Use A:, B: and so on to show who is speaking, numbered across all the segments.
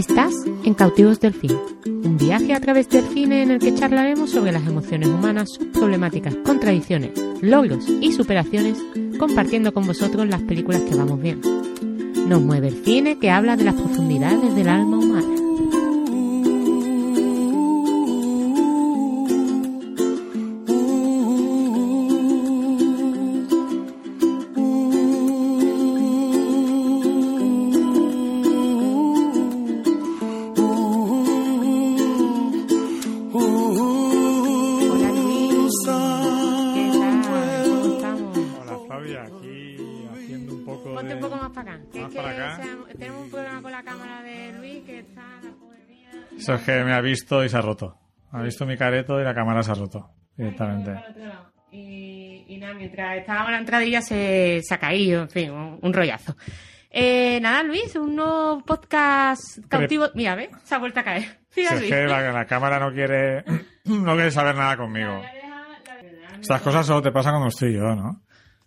A: Estás en Cautivos del Cine, un viaje a través del cine en el que charlaremos sobre las emociones humanas, sus problemáticas, contradicciones, logros y superaciones, compartiendo con vosotros las películas que vamos viendo. Nos mueve el cine que habla de las profundidades del alma humana.
B: Eso es que me ha visto y se ha roto. Ha visto mi careto y la cámara se ha roto. Directamente.
A: Y, y nada, mientras estábamos en la entradilla se, se ha caído, en fin, un, un rollazo. Eh, nada, Luis, un nuevo podcast cautivo. Mira, ¿ves? Se ha vuelto a caer.
B: Si
A: Mira,
B: es que la, la cámara no quiere... No quiere saber nada conmigo. Estas cosas solo te pasan cuando estoy yo, ¿no?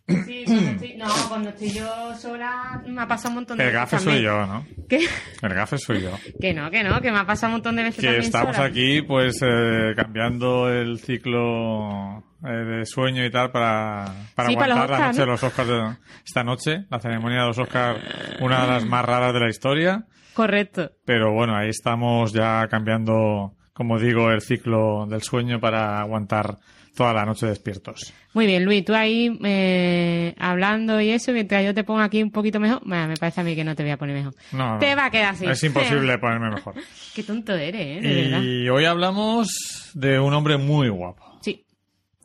A: Sí, cuando estoy, no, cuando estoy yo sola me ha pasado un montón de
B: El
A: veces.
B: gafe soy yo, ¿no?
A: ¿Qué?
B: El gafe soy yo.
A: Que no, que no, que me ha pasado un montón de veces
B: Que
A: también
B: estamos
A: sola.
B: aquí, pues, eh, cambiando el ciclo eh, de sueño y tal para, para
A: Sí, para los
B: aguantar la noche de
A: ¿no?
B: los Oscars de esta noche. La ceremonia de los Oscars, una de las más raras de la historia.
A: Correcto.
B: Pero bueno, ahí estamos ya cambiando, como digo, el ciclo del sueño para aguantar toda la noche despiertos.
A: Muy bien, Luis, tú ahí eh, hablando y eso, mientras yo te pongo aquí un poquito mejor, Bueno, me parece a mí que no te voy a poner mejor.
B: No,
A: Te
B: no.
A: va a quedar así.
B: Es imposible ponerme mejor.
A: Qué tonto eres, ¿eh? De verdad.
B: Y hoy hablamos de un hombre muy guapo,
A: Sí.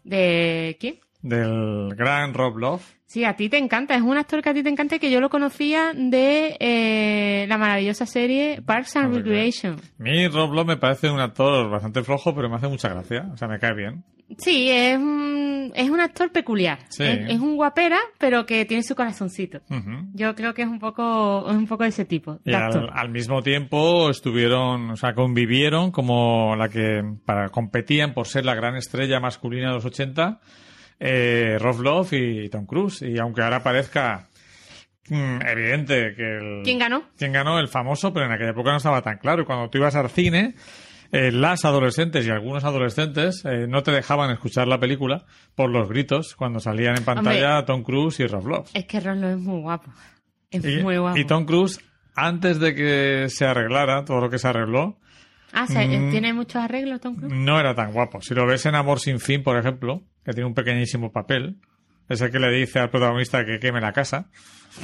A: ¿De quién?
B: del gran Rob Love.
A: Sí, a ti te encanta. Es un actor que a ti te encanta y que yo lo conocía de eh, la maravillosa serie Parks and Recreation.
B: A mí Rob Love me parece un actor bastante flojo, pero me hace mucha gracia. O sea, me cae bien.
A: Sí, es un, es un actor peculiar.
B: Sí.
A: Es, es un guapera, pero que tiene su corazoncito. Yo creo que es un poco, es un poco de ese tipo
B: Y
A: de
B: al,
A: actor.
B: al mismo tiempo estuvieron, o sea, convivieron como la que para competían por ser la gran estrella masculina de los 80, eh, Rob Love y Tom Cruise. Y aunque ahora parezca mm, evidente que el,
A: ¿Quién ganó?
B: quién ganó, el famoso, pero en aquella época no estaba tan claro. Y Cuando tú ibas al cine, eh, las adolescentes y algunos adolescentes eh, no te dejaban escuchar la película por los gritos cuando salían en pantalla Tom Cruise y Rob.
A: Es que Lo es muy guapo. Es
B: Y,
A: muy guapo.
B: y Tom Cruise, antes de que se arreglara todo lo que se arregló,
A: Ah, ¿se-
B: Mm.
A: ¿tiene muchos arreglos Tom Cruise?
B: no era tan guapo. Si lo ves en Amor sin fin, por ejemplo, que tiene un pequeñísimo papel, es el que le dice al protagonista que queme la casa.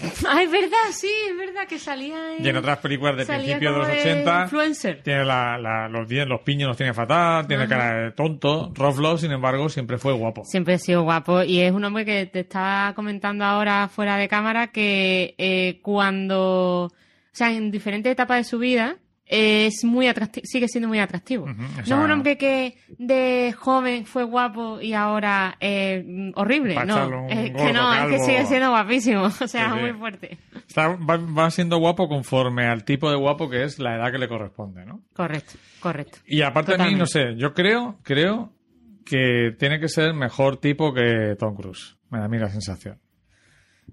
A: Ah, es verdad, sí, es verdad que salía en...
B: Y en otras películas de principio de los
A: como
B: 80,
A: influencer.
B: tiene la, la- los, los piños los tiene fatal, tiene
A: Ajá.
B: cara de tonto. Rob Love, sin embargo, siempre fue guapo.
A: Siempre ha sido guapo y es un hombre que te estaba comentando ahora fuera de cámara que eh, cuando, o sea, en diferentes etapas de su vida es muy atractivo, sigue siendo muy atractivo.
B: O
A: no es un hombre que de joven fue guapo y ahora es horrible, no, es que no, es que sigue siendo guapísimo, o sea,
B: Sí, sí.
A: muy fuerte.
B: Está- va, va siendo guapo conforme al tipo de guapo que es la edad que le corresponde, ¿no?
A: Correcto, correcto.
B: Y aparte de mí,
A: Totalmente.
B: no sé, yo creo, creo que tiene que ser mejor tipo que Tom Cruise. Me da a mí la sensación.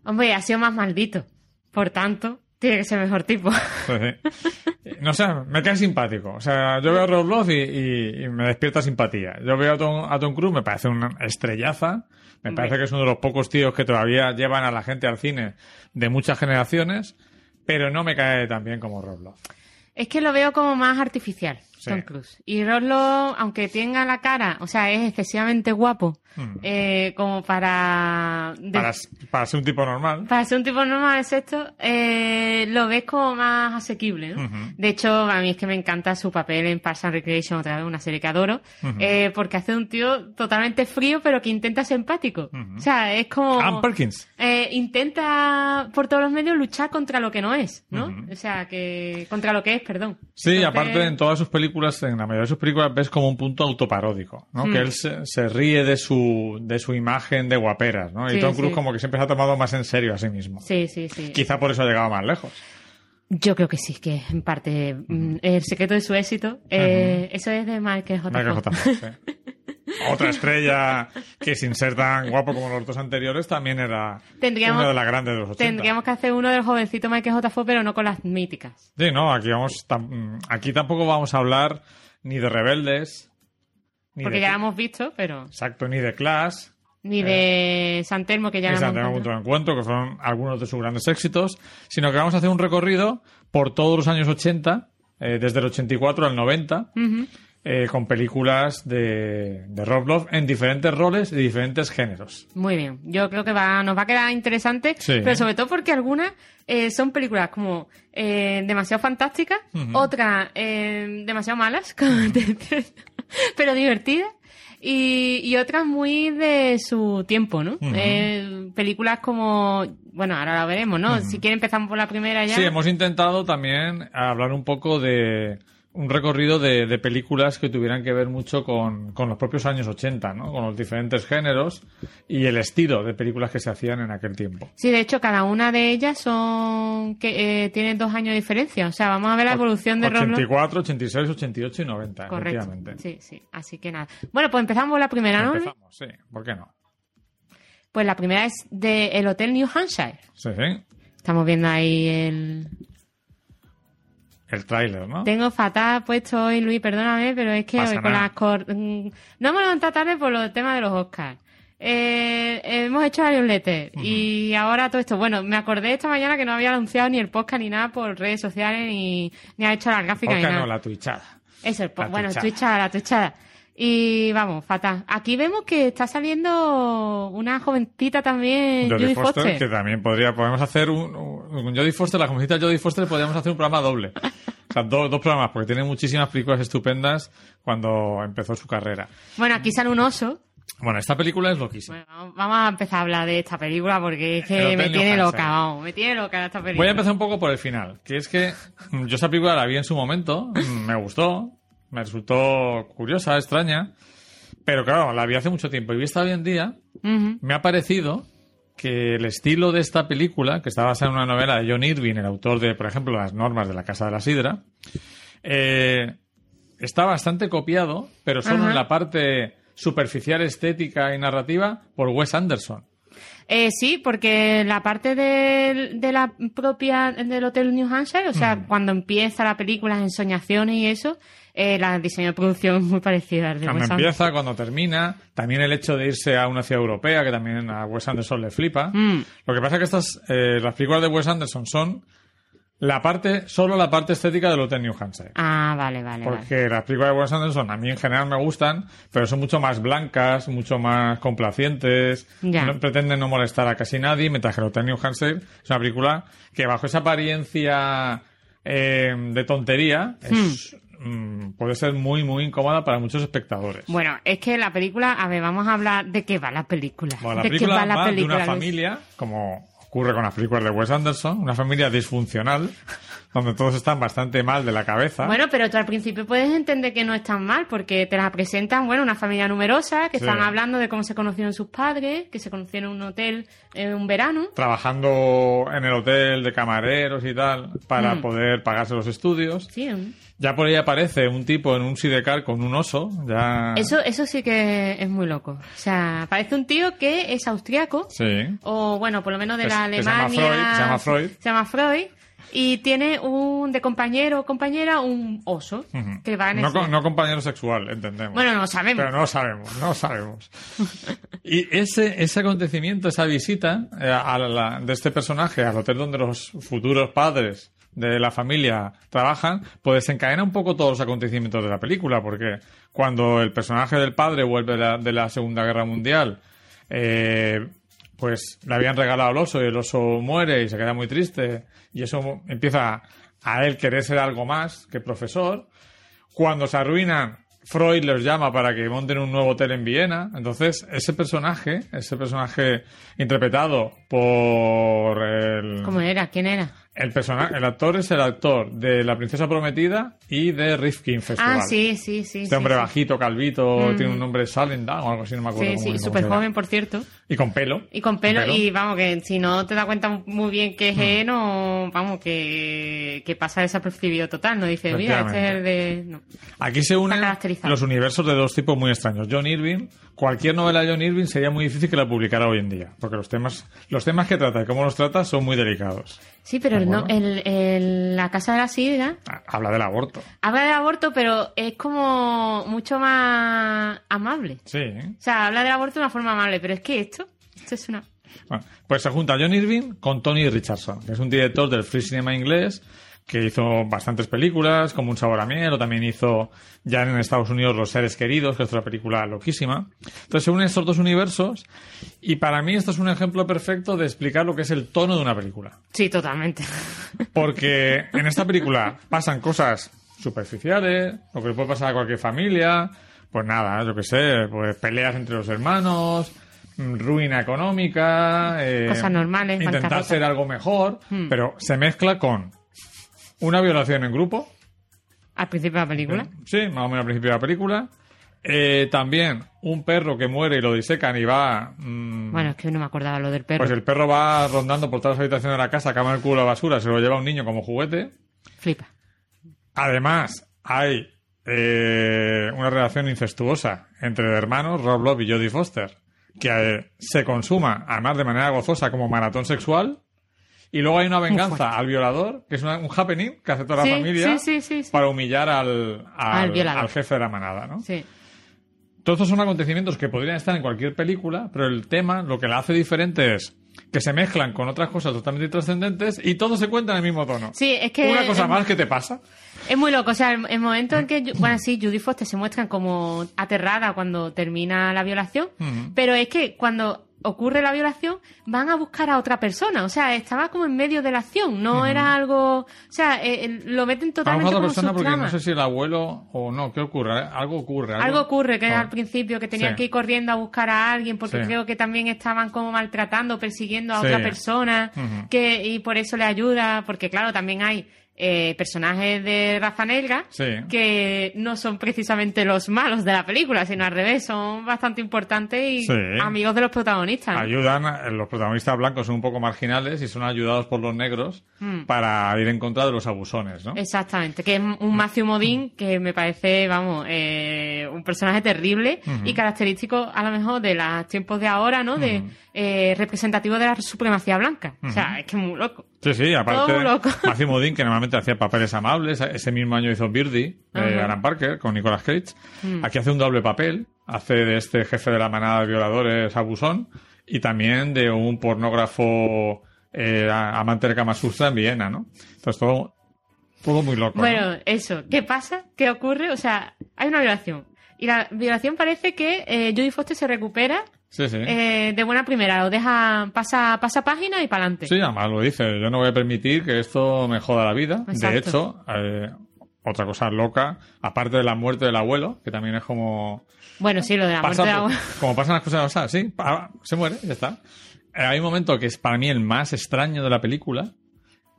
A: Hombre, ha sido más maldito, por tanto, tiene que ser mejor tipo.
B: Pues sí. No sé, me cae simpático. O sea, yo veo a Rob Love y, y- y me despierta simpatía. Yo veo a Tom, a Tom Cruise, me parece una estrellaza. Me parece que es uno de los pocos tíos que todavía llevan a la gente al cine de muchas generaciones, pero no me cae tan bien como Rob Love.
A: Es que lo veo como más artificial,
B: Sí.
A: Tom Cruise. Y Roslo, aunque tenga la cara, o sea, es excesivamente guapo,
B: Mm.
A: eh, como para... de-
B: Para, para ser un tipo normal.
A: para ser un tipo normal, es esto, eh, lo ves como más asequible. De hecho, a mí es que me encanta su papel en Parks and Recreation, otra vez una serie que adoro, eh, porque hace un tío totalmente frío, pero que intenta ser empático. O sea, es como...
B: Ann Perkins.
A: Eh, intenta por todos los medios luchar contra lo que no es, ¿no? O sea, que contra lo que es, perdón.
B: Sí,
A: Entonces-
B: aparte en todas sus películas, en la mayoría de sus películas ves como un punto autoparódico, ¿no?
A: Hmm.
B: Que él se, se ríe de su, de su imagen de guaperas, ¿no?
A: Sí,
B: y Tom Cruise
A: sí.
B: como que siempre se ha tomado más en serio a sí mismo.
A: Sí, sí, sí.
B: Quizá por eso ha llegado más lejos.
A: Yo creo que sí, que en parte mm, el secreto de su éxito, eh, eso es de Michael J.
B: Michael
A: Fox.
B: J. Otra estrella que sin ser tan guapo como los dos anteriores también era
A: Tendríamos-
B: una de las grandes de los 80.
A: Tendríamos que hacer uno del jovencito Michael J. Fox, pero no con las míticas.
B: Sí, no, aquí vamos tam- aquí tampoco vamos a hablar ni de rebeldes ni
A: Porque
B: de
A: ya hemos visto, pero
B: exacto ni de Clash
A: ni de San Telmo, que ya
B: ni Santiago
A: encontrado.
B: Punto de Encuentro, que fueron algunos de sus grandes éxitos, sino que vamos a hacer un recorrido por todos los años 80, eh, desde el 84 al 90,
A: Ujú.
B: Eh, con películas de, de Rob Love en diferentes roles y diferentes géneros.
A: Muy bien. Yo creo que va, nos va a quedar interesante,
B: Sí.
A: pero sobre todo porque algunas eh, son películas como eh, demasiado fantásticas, otras eh, demasiado malas, pero divertidas. Y, y otras muy de su tiempo, ¿no? Películas como, bueno, ahora lo veremos, ¿no? Si quiere empezamos por la primera ya.
B: Sí, hemos intentado también hablar un poco de un recorrido de, de películas que tuvieran que ver mucho con, con los propios años 80, ¿no? Con los diferentes géneros y el estilo de películas que se hacían en aquel tiempo.
A: Sí, de hecho, cada una de ellas son que eh, tienen dos años de diferencia. O sea, vamos a ver la evolución de Rob Lowe.
B: 84, 86, 88 y 90,
A: Correcto. Sí, sí. Así que nada. Bueno, pues empezamos la primera, ¿no?
B: Empezamos, sí, ¿por qué no?
A: Pues la primera es de el Hotel New Hampshire.
B: Sí, sí.
A: Estamos viendo ahí el...
B: El tráiler, ¿no?
A: Tengo fatal puesto hoy, Luis, perdóname, pero es que
B: Pasa
A: hoy con
B: nada.
A: las... cor- mm, No hemos levantado tarde por los temas de los Oscars. Eh, hemos hecho la newsletter y ahora todo esto. Bueno, me acordé esta mañana que no había anunciado ni el podcast ni nada por redes sociales ni, ni ha hecho las gráficas ni
B: Oscar,
A: nada.
B: no, la tuichada.
A: Eso, el
B: La
A: bueno,
B: twitchada.
A: twitchada, la twitchada. Y vamos, fatal. Aquí vemos que está saliendo una jovencita también,
B: Jodie Foster,
A: Foster.
B: que también podría, podemos hacer un, un- con Jodie Foster, la jovencita Jodie Foster, podríamos hacer un programa doble. O sea, do- dos programas, porque tiene muchísimas películas estupendas cuando empezó su carrera.
A: Bueno, aquí sale un oso.
B: Bueno, esta película es loquísima.
A: Bueno, vamos- a empezar a hablar de esta película porque es que me tiene loca, vamos, me tiene loca esta película.
B: Voy a empezar un poco por el final, que es que mm, yo esa película la vi en su momento, mm, me gustó, me resultó curiosa, extraña, pero claro, la vi hace mucho tiempo y vista hoy en día, me ha parecido que el estilo de esta película, que está basada en una novela de John Irving, el autor de, por ejemplo, Las normas de la Casa de la Sidra, eh, está bastante copiado, pero solo en la parte superficial, estética y narrativa, por Wes Anderson.
A: Eh, sí, porque la parte de, de la propia del Hotel New Hampshire, o sea, cuando empieza la película, las ensoñaciones y eso, eh, la diseño de producción muy parecida al de
B: Cuando empieza, cuando termina, también el hecho de irse a una ciudad europea, que también a Wes Anderson le flipa.
A: Mm.
B: Lo que pasa es que estas, eh, las películas de Wes Anderson son la parte, solo la parte estética del Hotel New Hampshire.
A: Ah, vale, vale, vale.
B: Porque las películas de Wes Anderson a mí en general me gustan, pero son mucho más blancas, mucho más complacientes,
A: Ya.
B: no, pretenden no molestar a casi nadie, mientras que el Hotel New Hampshire es una película que bajo esa apariencia eh, de tontería es, mm, puede ser muy, muy incómoda para muchos espectadores.
A: Bueno, es que la película, a ver, vamos a hablar de qué va la película.
B: Bueno, la
A: ¿De
B: película
A: qué va la
B: va de
A: película?
B: una
A: Luis?
B: familia, como ocurre con las películas de Wes Anderson, una familia disfuncional, donde todos están bastante mal de la cabeza.
A: Bueno, pero tú al principio puedes entender que no es tan mal, porque te la presentan, bueno, una familia numerosa, que
B: Sí.
A: están hablando de cómo se conocieron sus padres, que se conocieron en un hotel en un verano.
B: trabajando en el hotel de camareros y tal para
A: Mm.
B: poder pagarse los estudios.
A: Sí, ¿eh?
B: Ya por ahí aparece un tipo en un sidecar con un oso. Ya...
A: eso, eso sí que es muy loco. O sea, parece un tío que es austriaco,
B: Sí.
A: o bueno, por lo menos de la
B: que se llama
A: Alemania.
B: Freud, se llama Freud.
A: Se llama Freud. Y tiene un, de compañero o compañera, un oso, que va en
B: no,
A: ese-
B: no compañero sexual, entendemos.
A: Bueno, no sabemos.
B: Pero no sabemos, no sabemos. Y ese, ese acontecimiento, esa visita eh, a la- de este personaje al hotel donde los futuros padres de la familia trabajan, pues desencadena un poco todos los acontecimientos de la película, porque cuando el personaje del padre vuelve de la, de la Segunda Guerra Mundial, eh, pues le habían regalado el oso y el oso muere y se queda muy triste y eso empieza a él querer ser algo más que profesor. Cuando se arruinan, Freud los llama para que monten un nuevo hotel en Viena. Entonces, ese personaje, ese personaje interpretado por el,
A: ¿Cómo era? ¿Quién era?
B: el personaje, el actor es el actor de La Princesa Prometida y de Rifkin Festival.
A: Ah, sí, sí, sí.
B: Este
A: sí,
B: hombre
A: sí.
B: bajito, calvito,
A: Mm.
B: tiene un nombre Salendam o algo así, no me acuerdo.
A: Sí,
B: cómo-
A: sí, súper joven, por cierto.
B: Y con pelo.
A: Y con pelo, y vamos, que si no te das cuenta muy bien que es él, no, vamos, que, que pasa desapercibido total, no dice, mira, este es el de... No.
B: Aquí se unen los universos de dos tipos muy extraños. John Irving, cualquier novela de John Irving sería muy difícil que la publicara hoy en día, porque los temas, los temas que trata y cómo los trata son muy delicados.
A: Sí, pero no, el, La Casa de la Sidra...
B: Ah, habla del aborto.
A: Habla del aborto, pero es como mucho más amable.
B: Sí.
A: O sea, habla del aborto de una forma amable, pero es que esto, esto es una...
B: Bueno, pues se junta John Irving con Tony Richardson, que es un director del free cinema inglés que hizo bastantes películas, como Un sabor a miel, o también hizo ya en Estados Unidos Los seres queridos, que es otra película loquísima. Entonces se unen estos dos universos y para mí esto es un ejemplo perfecto de explicar lo que es el tono de una película.
A: Sí, totalmente.
B: Porque en esta película pasan cosas superficiales, lo que puede pasar a cualquier familia, pues nada, yo qué sé, pues peleas entre los hermanos, ruina económica,
A: eh, cosas normales,
B: intentar hacer algo mejor, hmm. pero se mezcla con una violación en grupo.
A: ¿Al principio de la película?
B: Sí, más o menos al principio de la película. Eh, también un perro que muere y lo disecan y va.
A: Mm, bueno, es que no me acordaba lo del perro.
B: Pues el perro va rondando por todas las habitaciones de la casa, en el culo de la basura, se lo lleva un niño como juguete.
A: Flipa.
B: Además, hay eh, una relación incestuosa entre hermanos, Rob Love y Jodie Foster, que eh, se consuma, además de manera gozosa, como maratón sexual. Y luego hay una venganza al violador, que es un happening que hace toda la familia para humillar al, al, jefe de la manada, ¿no?
A: Sí.
B: Todos estos son acontecimientos que podrían estar en cualquier película, pero el tema, lo que la hace diferente es que se mezclan con otras cosas totalmente trascendentes y todo se cuenta en el mismo tono.
A: Sí, es que...
B: Una cosa más que te pasa.
A: Es muy loco, o sea, el, momento en que, bueno, sí, Judy Foster se muestran como aterrada cuando termina la violación, pero es que cuando ocurre la violación, van a buscar a otra persona. O sea, estaba como en medio de la acción, no era algo. O sea, eh, lo meten totalmente.
B: A otra persona porque no sé si el abuelo o no, ¿qué ocurre? Algo ocurre.
A: Algo, ocurre, que al principio que tenían que ir corriendo a buscar a alguien porque creo que también estaban como maltratando, persiguiendo a otra persona, que y por eso le ayuda, porque claro, también hay eh, personajes de raza negra que no son precisamente los malos de la película, sino al revés, son bastante importantes y amigos de los protagonistas.
B: Ayudan, eh, los protagonistas blancos son un poco marginales y son ayudados por los negros hmm. para ir en contra de los abusones, ¿no?
A: Exactamente, que es un Matthew Modine que me parece, vamos, eh, un personaje terrible y característico a lo mejor de los tiempos de ahora, ¿no? De representativo de la supremacía blanca. O sea, es que es muy loco.
B: Sí, sí, aparte, Matthew Modine, que normalmente hacía papeles amables, ese mismo año hizo Birdie, de Alan Parker, con Nicolas Cage. Mm. Aquí hace un doble papel, hace de este jefe de la manada de violadores abusón, y también de un pornógrafo eh, amante de Kama en Viena, ¿no? Entonces todo, todo muy loco.
A: Bueno, eso, ¿qué pasa? ¿Qué ocurre? O sea, hay una violación. Y la violación parece que eh, Judy Foster se recupera
B: Sí, sí.
A: Eh, de buena primera, lo deja, pasa, pasa página y para adelante.
B: Sí, además lo dice, yo no voy a permitir que esto me joda la vida. De hecho, eh, otra cosa loca, aparte de la muerte del abuelo, que también es como...
A: Bueno, sí, lo de la muerte del abuelo.
B: Como pasan las cosas, o sea, sí, se muere, ya está. Eh, hay un momento que es para mí el más extraño de la película,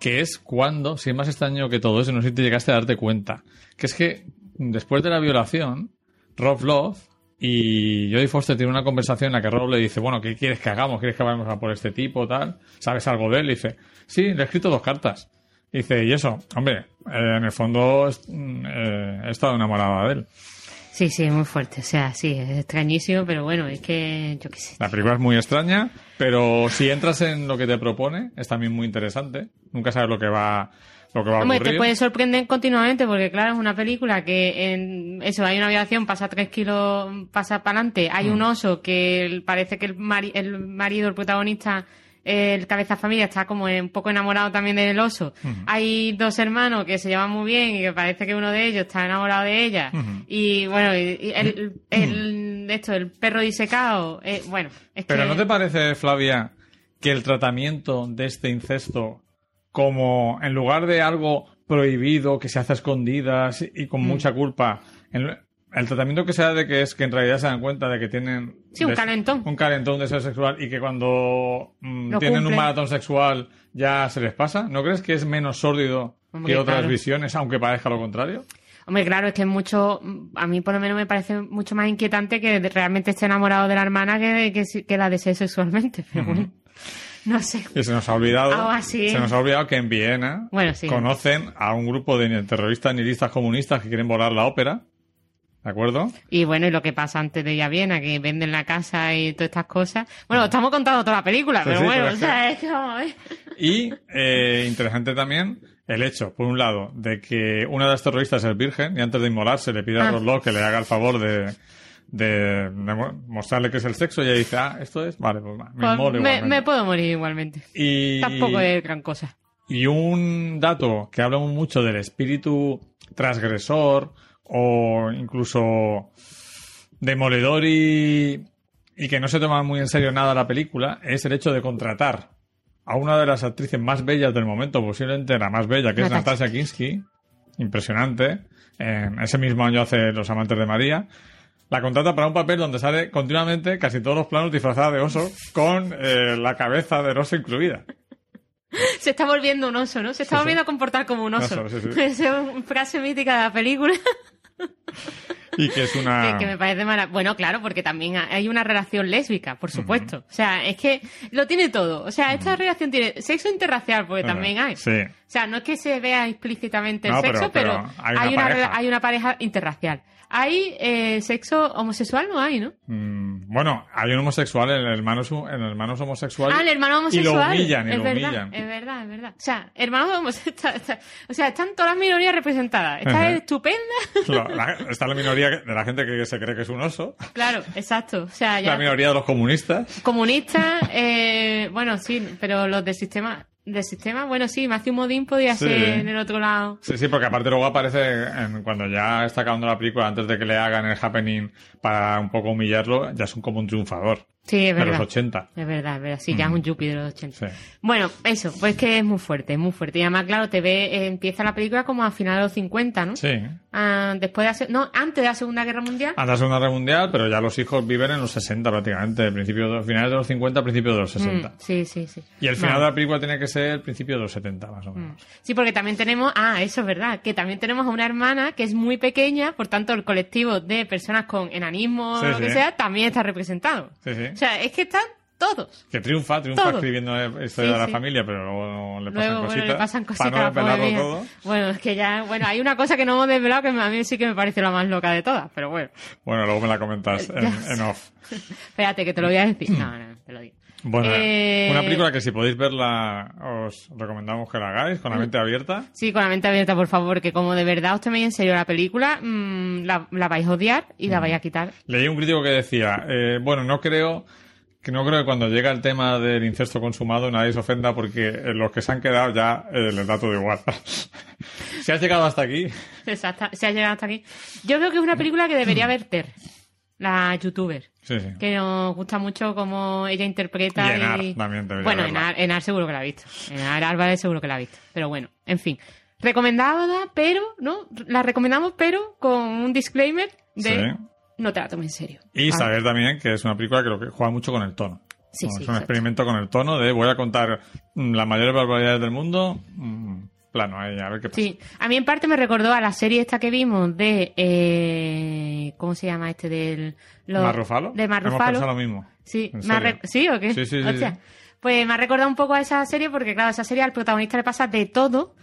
B: que es cuando, si es más extraño que todo eso, no sé si te llegaste a darte cuenta, que es que después de la violación, Rob Love y Jodie Foster tiene una conversación en la que Rob le dice, bueno, ¿qué quieres que hagamos? ¿Quieres que vayamos a por este tipo, tal? ¿Sabes algo de él? Y dice, sí, le he escrito dos cartas. Y dice, y eso, hombre, eh, en el fondo mm, eh, he estado enamorada de él.
A: Sí, sí, muy fuerte. O sea, sí, es extrañísimo, pero bueno, es que yo qué sé.
B: La película es muy extraña, pero si entras en lo que te propone, es también muy interesante. Nunca sabes lo que va Hombre,
A: te puede sorprender continuamente porque, claro, es una película que en eso hay una violación, pasa tres kilos, pasa para adelante. Hay un mm. oso que parece que el, el marido, el protagonista, el cabeza familia está como un poco enamorado también del oso. Hay dos hermanos que se llevan muy bien y que parece que uno de ellos está enamorado de ella. Y bueno, el, el, esto, el perro disecado, eh, bueno. Es
B: Pero ¿no te parece, Flavia, que el tratamiento de este incesto como en lugar de algo prohibido que se hace a escondidas y con mm. mucha culpa, el tratamiento que se da de que es que en realidad se dan cuenta de que tienen
A: sí, un calentón.
B: un calentón de ser sexual y que cuando mm, tienen un maratón sexual ya se les pasa. ¿no crees que es menos sórdido que otras visiones aunque parezca lo contrario?
A: Hombre, claro, es que es mucho, a mí por lo menos me parece mucho más inquietante que realmente esté enamorado de la hermana que, de- que, que la desee sexualmente, pero bueno, no sé.
B: Y se nos ha olvidado,
A: Algo así.
B: se nos ha olvidado que en Viena
A: Bueno, sí.
B: conocen a un grupo de terroristas nihilistas comunistas que quieren volar la ópera. ¿De acuerdo?
A: Y bueno, y lo que pasa antes de ir a Viena, que venden la casa y todas estas cosas. Bueno, estamos contando toda la película,
B: Sí,
A: pero
B: sí,
A: bueno,
B: pero
A: o sea, es.
B: Y eh, interesante también el hecho, por un lado, de que una de las terroristas es virgen y antes de inmolarse le pide a
A: Ah.
B: Roslow que le haga el favor de, de, de mo- mostrarle que es el sexo y ella dice, ah, esto es, vale, pues me
A: Pues me, puedo morir igualmente.
B: Y,
A: Tampoco es gran cosa.
B: y un dato que habla mucho del espíritu transgresor o incluso demoledor y, y que no se toma muy en serio nada la película es el hecho de contratar a una de las actrices más bellas del momento, posiblemente la más bella, que es
A: Natasha.
B: Kinski, impresionante. En ese mismo año hace Los Amantes de María. La contrata para un papel donde sale continuamente casi todos los planos disfrazada de oso, con eh, la cabeza del oso incluida.
A: Se está volviendo un oso, ¿no? Se está
B: Sí, sí.
A: volviendo a comportar como un oso.
B: Sí,
A: es una frase mítica de la película
B: Y que es una...
A: que, que me parece mala. Bueno, claro, porque también hay una relación lésbica, por supuesto. O sea, es que lo tiene todo. O sea, esta relación tiene sexo interracial, porque también hay.
B: Sí.
A: O sea, no es que se vea explícitamente el sexo,
B: pero-
A: pero,
B: pero hay una
A: hay una pareja interracial. Hay eh, sexo homosexual, no hay, ¿no?
B: Mm, bueno, hay un homosexual, el hermano, el hermano es homosexual.
A: Ah, el hermano
B: Y lo
A: homosexual.
B: humillan, y
A: es
B: lo
A: verdad,
B: humillan.
A: Es verdad, es verdad. O sea, hermano homosexual. está- o sea, están todas las minorías representadas. Esta es estupenda.
B: La- está la minoría de la gente que se cree que es un oso.
A: claro, exacto. O sea, ya.
B: La minoría de los comunistas.
A: Comunistas, eh, bueno, sí, pero los del sistema, del sistema, bueno, sí, Matthew Modine podía
B: Sí.
A: ser en el otro lado.
B: Sí, sí, porque aparte luego aparece en- cuando ya está acabando la película, antes de que le hagan el happening para un poco humillarlo, ya es un, como un triunfador
A: Sí, es
B: de los
A: verdad.
B: 80.
A: Es verdad, es verdad. Sí, ya es un Yuppie de los 80.
B: Sí.
A: Bueno, eso, pues que es muy fuerte, es muy fuerte. Y además, claro, te ve, eh, empieza la película como a finales de los 50, ¿no?
B: Sí.
A: Ah, después de la, se- no, antes de la Segunda Guerra Mundial.
B: Anda a Segunda Guerra Mundial, pero ya los hijos viven en los 60 prácticamente, principios de finales de los 50, principios de los 60.
A: Mm, sí, sí, sí.
B: Y el final
A: Vale.
B: de la película tiene que ser el principio de los 70, más o menos.
A: Sí, porque también tenemos, ah, eso es verdad, que también tenemos a una hermana que es muy pequeña, por tanto el colectivo de personas con enanismo
B: Sí,
A: o lo que sea también está representado.
B: Sí, sí.
A: O sea, es que están todos.
B: Que triunfa, triunfa escribiendo la historia
A: Sí,
B: de la
A: sí.
B: familia, pero luego le pasan
A: Luego,
B: cositas.
A: bueno, le pasan cositas
B: Para no desvelarlo todo.
A: Bueno, es que ya, bueno, hay una cosa que no hemos desvelado que a mí sí que me parece la más loca de todas, pero bueno.
B: Bueno, luego me la comentas en,
A: Ya.
B: en off.
A: Espérate, que te lo voy a decir. No, no, te lo digo.
B: Bueno,
A: Eh,
B: una película que si podéis verla os recomendamos que la hagáis con la mente abierta.
A: Sí, con la mente abierta, por favor, que como de verdad os toméis en serio la película, mm, la, la vais a odiar y la vais a quitar.
B: Leí un crítico que decía, eh, bueno, no creo que no creo que cuando llega el tema del incesto consumado nadie se ofenda porque eh, los que se han quedado ya eh, les da todo igual. si has llegado hasta aquí,
A: Exacto, se ha llegado hasta aquí. Yo creo que es una película que debería ver Ter, la youtuber.
B: sí, sí.
A: Que nos gusta mucho cómo ella interpreta.
B: Y Enar también debería
A: Bueno. Enar, Enar seguro que la ha visto. Enar Álvarez seguro que la ha visto. Pero bueno, en fin. Recomendada, pero, ¿no? La recomendamos, pero con un disclaimer de
B: Sí.
A: no te la tomes en serio.
B: Y
A: ¿vale?
B: saber también que es una película que, lo que juega mucho con el tono.
A: Sí,
B: Bueno,
A: sí,
B: es un
A: exacto.
B: experimento con el tono de voy a contar mm, las mayores barbaridades del mundo. mm, plano ahí, a ver qué pasa.
A: Sí, a mí en parte me recordó a la serie esta que vimos de... Eh, ¿Cómo se llama este? Del... lo-
B: ¿Marrufalo?
A: De
B: Hemos
A: Marrufalo.
B: pensado lo mismo.
A: Sí,
B: ¿En
A: me ¿sí o qué?
B: Sí, sí, sí,
A: Hostia.
B: sí.
A: Pues me ha recordado un poco a esa serie porque, claro, esa serie al protagonista le pasa de todo.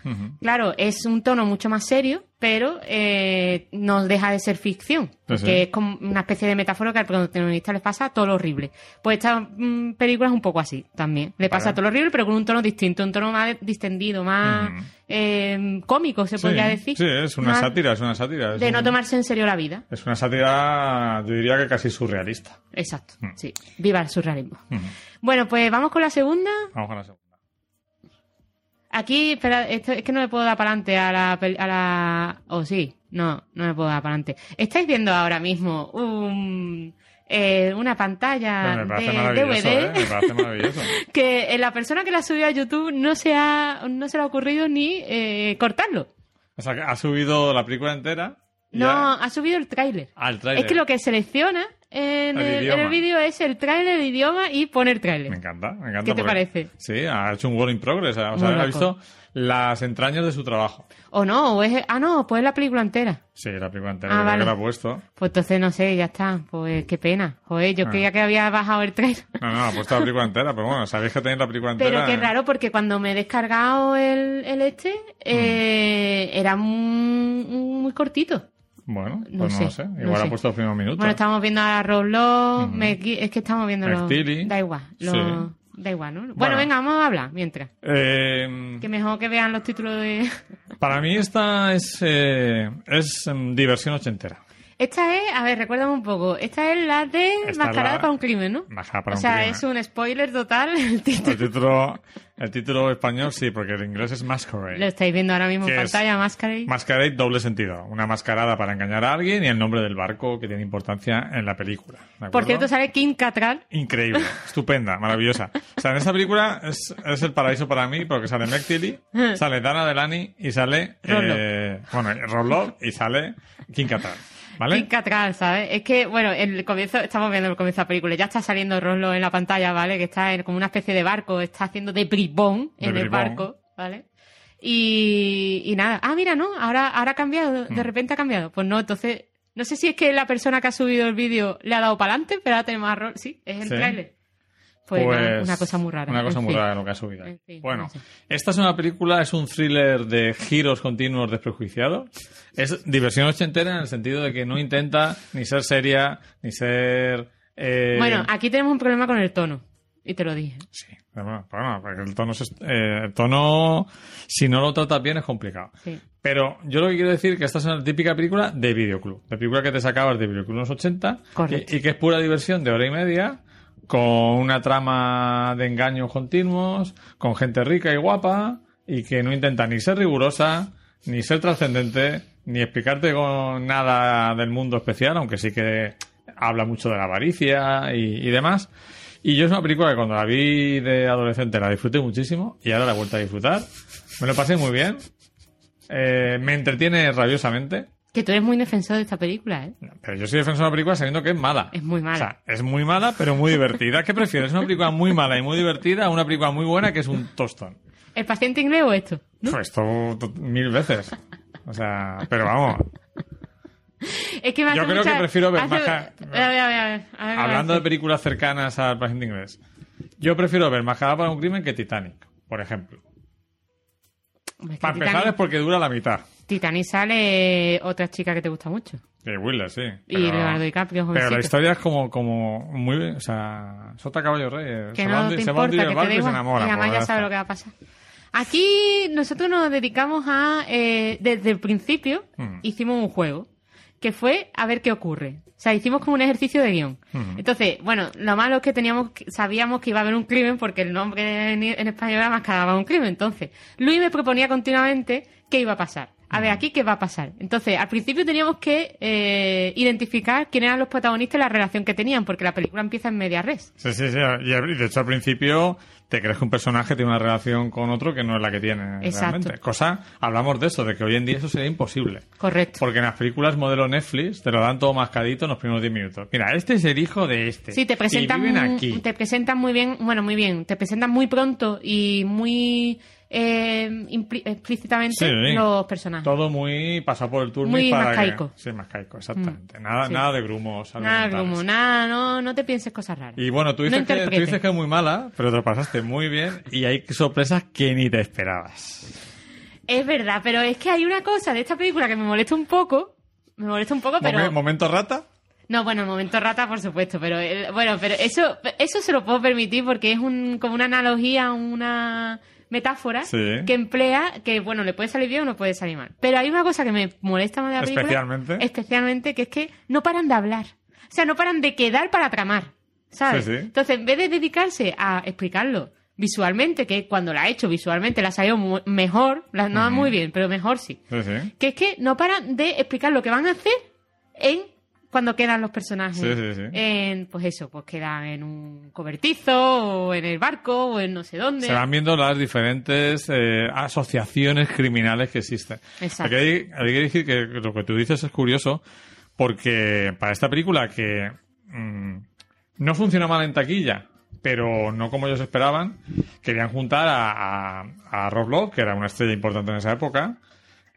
A: Claro, es un tono mucho más serio, pero eh, no deja de ser ficción.
B: Sí.
A: es como una especie de metáfora que al protagonista le pasa todo lo horrible. Pues esta mm, película es un poco así también. Le pasa
B: Vale.
A: todo lo horrible, pero con un tono distinto, un tono más distendido, más
B: Mm.
A: eh, cómico, se podría decir.
B: Sí, es una
A: Más
B: sátira, es una sátira. Es,
A: De no tomarse en serio la vida.
B: es una sátira, yo diría que casi surrealista.
A: Exacto,
B: Mm.
A: sí. Viva el surrealismo. Bueno, pues vamos con la segunda.
B: Vamos con la segunda.
A: Aquí, espera, esto, es que no me puedo dar para adelante a la, a la... O sí, no, no me puedo dar para adelante. Estáis viendo ahora mismo un, eh, una pantalla de DVD
B: ¿eh? Me parece maravilloso.
A: que eh, la persona que la subió a YouTube no se ha, no se le ha ocurrido ni eh, cortarlo.
B: O sea, que ha subido la película entera.
A: No,
B: ya-
A: ha subido el tráiler.
B: Ah, el tráiler.
A: Es que lo que selecciona en
B: El
A: el, en
B: idioma.
A: el vídeo es el tráiler, el idioma y poner
B: Me
A: tráiler.
B: encanta, me encanta.
A: ¿Qué te parece?
B: Sí, ha hecho un work in progress. O sea, ha visto las entrañas de su trabajo.
A: O no, o es... Ah, no, pues es la película entera.
B: Sí, la película entera
A: Ah,
B: que la ha puesto.
A: Pues entonces no sé, ya está. Pues qué pena. Joder, yo
B: Ah.
A: creía que había bajado el tráiler.
B: No, no, ha puesto la película entera, pero bueno, sabéis que tenéis la película entera.
A: Pero qué
B: ¿eh?
A: raro, porque cuando me he descargado el, el este, eh, era muy, muy cortito.
B: Bueno,
A: No
B: pues no,
A: sé,
B: lo sé. Igual ha puesto los primeros minutos.
A: Bueno, estamos viendo a Roblox,
B: Ujú.
A: me qui- es que estamos viendo los... Da igual, los-
B: Sí.
A: da igual, ¿no? Bueno,
B: Bueno.
A: venga, vamos a hablar mientras.
B: Eh,
A: Que mejor que vean los títulos de...
B: para mí esta es, eh, es em, diversión ochentera.
A: Esta es, a ver, recuérdame un poco, esta es la de
B: Esta
A: Mascarada
B: la-
A: para un crimen, ¿no?
B: Mascarada para
A: o
B: un
A: sea,
B: crimen.
A: es un spoiler total el título.
B: El título, el título español sí, porque el inglés es Masquerade.
A: Lo estáis viendo ahora mismo en pantalla, Masquerade.
B: Masquerade doble sentido. Una mascarada para engañar a alguien y el nombre del barco que tiene importancia en la película. ¿de
A: Por cierto, sale Kim Cattrall.
B: Increíble, estupenda, maravillosa. O sea, en esta película es, es el paraíso para mí porque sale Meg Tilly, sale Dana Delany y sale... Eh, bueno, Roloff y sale Kim Cattrall. ¿Vale?
A: Cattrall, ¿sabes? Es que, bueno, el comienzo, estamos viendo el comienzo de la película, ya está saliendo Roslo en la pantalla, ¿vale? Que está en como una especie de barco, está haciendo de bribón
B: De
A: en el
B: bribón.
A: barco, ¿vale? Y, y nada, ah, mira, ¿no? Ahora, ahora ha cambiado,
B: Mm.
A: de repente ha cambiado. Pues no, entonces, no sé si es que la persona que ha subido el vídeo le ha dado para adelante, pero ahora tenemos a Rol, sí, es el
B: Sí.
A: Tráiler. Pues, una cosa muy rara.
B: Una cosa
A: en
B: muy
A: fin.
B: rara lo que ha subido. ahí.
A: En fin,
B: bueno,
A: no sé.
B: esta es una película, es un thriller de giros continuos desprejuiciados. Es diversión ochentera en el sentido de que no intenta ni ser seria, ni ser... eh,
A: Bueno, aquí tenemos un problema con el tono, y te lo dije.
B: Sí, bueno, porque el tono, es- eh, el tono, si no lo tratas bien, es complicado.
A: Sí.
B: Pero yo lo que quiero decir es que esta es una típica película de videoclub. De película que te sacabas de videoclub en los 80
A: Correcto.
B: y, y que es pura diversión de hora y media con una trama de engaños continuos, con gente rica y guapa y que no intenta ni ser rigurosa, ni ser trascendente, ni explicarte con nada del mundo especial, aunque sí que habla mucho de la avaricia y, demás. Y yo es una película que cuando la vi de adolescente la disfruté muchísimo y ahora la he vuelto a disfrutar. Me lo pasé muy bien. Eh, me entretiene rabiosamente.
A: Que tú eres muy defensor de esta película, ¿eh?
B: Pero yo soy defensor de una película sabiendo que es mala.
A: Es muy mala.
B: O sea, es muy mala, pero muy divertida. ¿Qué prefieres? ¿Una película muy mala y muy divertida a una película muy buena que es un tostón?
A: ¿El paciente inglés o esto? ¿No?
B: Pues esto to- mil veces. O sea, pero vamos.
A: Es que me
B: Yo creo que prefiero ver
A: hace-
B: más
A: A ver, a ver, a ver,
B: Hablando de películas cercanas al paciente inglés. Yo prefiero ver Majada para un crimen que Titanic, por ejemplo.
A: Es
B: Para empezar
A: Titanic,
B: es porque dura la mitad.
A: Titanic sale otra chica que te gusta mucho.
B: De Wheeler, sí.
A: Y Leonardo DiCaprio,
B: Pero la
A: jovencito.
B: historia es como, como muy... O sea, sota caballo rey. eh.
A: Que
B: se
A: no
B: van,
A: te
B: se
A: importa, que te
B: y se enamoran.
A: Y además ya
B: está.
A: lo que va a pasar. Aquí nosotros nos dedicamos a... eh, desde el principio
B: Mm.
A: hicimos un juego que fue a ver qué ocurre. O sea, hicimos como un ejercicio de guion.
B: Ujú.
A: Entonces, bueno, lo malo es que teníamos, que- sabíamos que iba a haber un crimen porque el nombre en, en español era Mascarada un crimen. Entonces, Luis me proponía continuamente qué iba a pasar. A ver, aquí qué va a pasar. Entonces, al principio teníamos que eh, identificar quién eran los protagonistas y la relación que tenían, porque la película empieza en media res.
B: Sí, sí, sí. Y de hecho al principio te crees que un personaje tiene una relación con otro que no es la que tiene
A: Exacto.
B: realmente. Cosa, hablamos de eso, de que hoy en día eso sería imposible.
A: Correcto.
B: Porque en las películas modelo Netflix te lo dan todo mascadito en los primeros 10 minutos. Mira, este es el hijo de este.
A: Sí, te presentan,
B: Y viven
A: muy-
B: aquí.
A: te presentan muy bien, bueno, muy bien, te presentan muy pronto y muy eh, explícitamente
B: Sí.
A: los personajes.
B: Todo muy pasado por el turno
A: Muy
B: para
A: mascaico.
B: Que... Sí, mascaico, exactamente. Nada,
A: sí.
B: nada de grumos.
A: Nada,
B: argumentales.
A: como, nada, no, no te pienses cosas raras.
B: Y bueno, tú
A: No
B: dices, que, tú
A: interpretes.
B: dices que es muy mala, pero te lo pasaste muy bien y hay sorpresas que ni te esperabas.
A: Es verdad, pero es que hay una cosa de esta película que me molesta un poco. Me molesta un poco, pero.
B: Momen- ¿Momento rata?
A: No, bueno, momento rata, por supuesto, pero bueno, pero eso, eso se lo puedo permitir porque es un, como una analogía, una metáfora
B: Sí.
A: que emplea, que bueno, le puede salir bien o no puede salir mal. Pero hay una cosa que me molesta más de la película.
B: Especialmente.
A: Especialmente, que es que no paran de hablar. O sea, no paran de quedar para tramar. ¿Sabes?
B: Sí, sí.
A: Entonces, en vez de dedicarse a explicarlo visualmente, que cuando la ha hecho visualmente la ha salido mejor, la, no muy bien, pero mejor sí. que es que no paran de explicar lo que van a hacer en cuando quedan los personajes.
B: Sí, sí, sí.
A: En, pues eso, pues quedan en un cobertizo, o en el barco, o en no sé dónde.
B: Se van viendo las diferentes eh, asociaciones criminales que existen.
A: Exacto.
B: Aquí hay, hay que decir que lo que tú dices es curioso porque para esta película que mm, no funcionó mal en taquilla, pero no como ellos esperaban. Querían juntar a, a, a Rob Lowe, que era una estrella importante en esa época.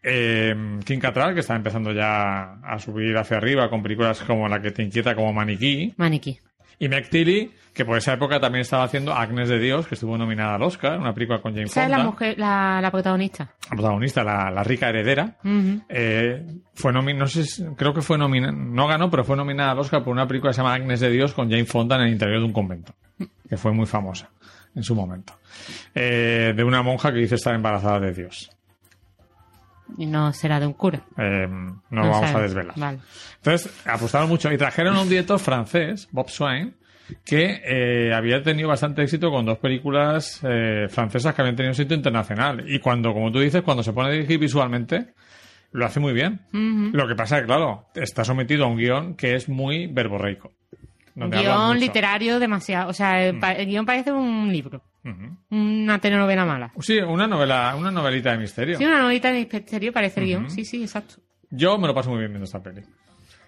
B: Eh, Kim Cattrall, que está empezando ya a subir hacia arriba con películas como la que te inquieta como Maniquí.
A: Maniquí.
B: Y Meg Tilly, que por esa época también estaba haciendo Agnes de Dios, que estuvo nominada al Oscar, una película con James
A: Esa es
B: Fonda.
A: la mujer, la, la protagonista.
B: La protagonista, la, la rica heredera. Eh, fue nomi- no sé, creo que fue nominada, no ganó, pero fue nominada al Oscar por una película que se llama Agnes de Dios con Jane Fonda en el interior de un convento, que fue muy famosa en su momento. Eh, de una monja que dice estar embarazada de Dios.
A: Y no será de un cura.
B: Eh, no,
A: No
B: vamos a desvelar.
A: Vale.
B: Entonces, apostaron mucho y trajeron a un director francés, Bob Swain, que eh, había tenido bastante éxito con dos películas eh, francesas que habían tenido éxito internacional. Y cuando, como tú dices, cuando se pone a dirigir visualmente, lo hace muy bien. Lo que pasa es que, claro, está sometido a un guion que es muy verborreico.
A: Guión literario demasiado. O sea, el, pa- el guion parece un libro. Una telenovela mala.
B: Sí, una novela, una novelita de misterio.
A: Sí, una novelita de misterio parece el guion. Sí, sí, exacto.
B: Yo me lo paso muy bien viendo esta peli.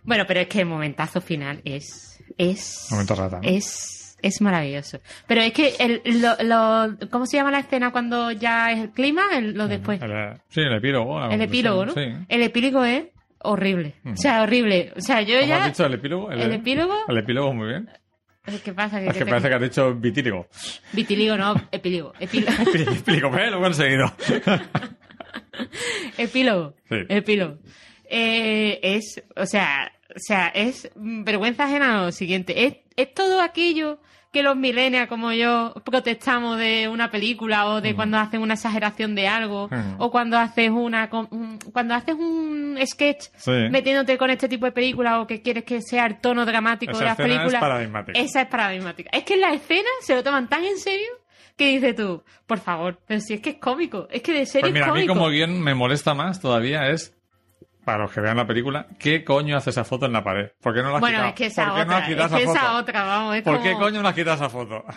A: Bueno, pero es que el momentazo final es. Es.
B: Momento rata, ¿no?
A: Es. Es maravilloso. Pero es que el, lo, lo- ¿Cómo se llama la escena cuando ya es el clima? El- lo después.
B: El- sí, el epílogo. la
A: El epílogo, ¿no?
B: Sí.
A: El epílogo es horrible. O sea, horrible. O sea, yo
B: ¿Cómo
A: ya.
B: has dicho el epílogo?
A: ¿El epílogo?
B: El epílogo, muy bien.
A: ¿Qué pasa?
B: Es que
A: te-
B: parece que has dicho vitíligo.
A: Vitiligo, no, epílogo. Epílogo.
B: ¿eh? Lo he conseguido.
A: epílogo.
B: Sí.
A: Epílogo. Eh, es, o sea, o sea, es vergüenza ajena lo siguiente. Es, es todo aquello que los millennials como yo protestamos de una película o de cuando hacen una exageración de algo
B: Mm.
A: o cuando haces una un- cuando haces un sketch
B: Sí.
A: metiéndote con este tipo de película o que quieres que sea el tono dramático
B: Esa
A: de las
B: escena es
A: películas
B: paradigmática.
A: esa es paradigmática es que en la escena se lo toman tan en serio que dices tú por favor pero si es que es cómico es que de serio
B: Pues mira,
A: es
B: a mí como guion me molesta más todavía es, para los que vean la película, ¿qué coño hace esa foto en la pared? ¿Por qué no la has
A: Bueno,
B: quitado?
A: es que esa
B: ¿Por qué no
A: otra,
B: has quitado
A: es que
B: esa
A: esa
B: foto?
A: otra, vamos, es
B: ¿Por
A: como...
B: qué coño no has quitado esa foto?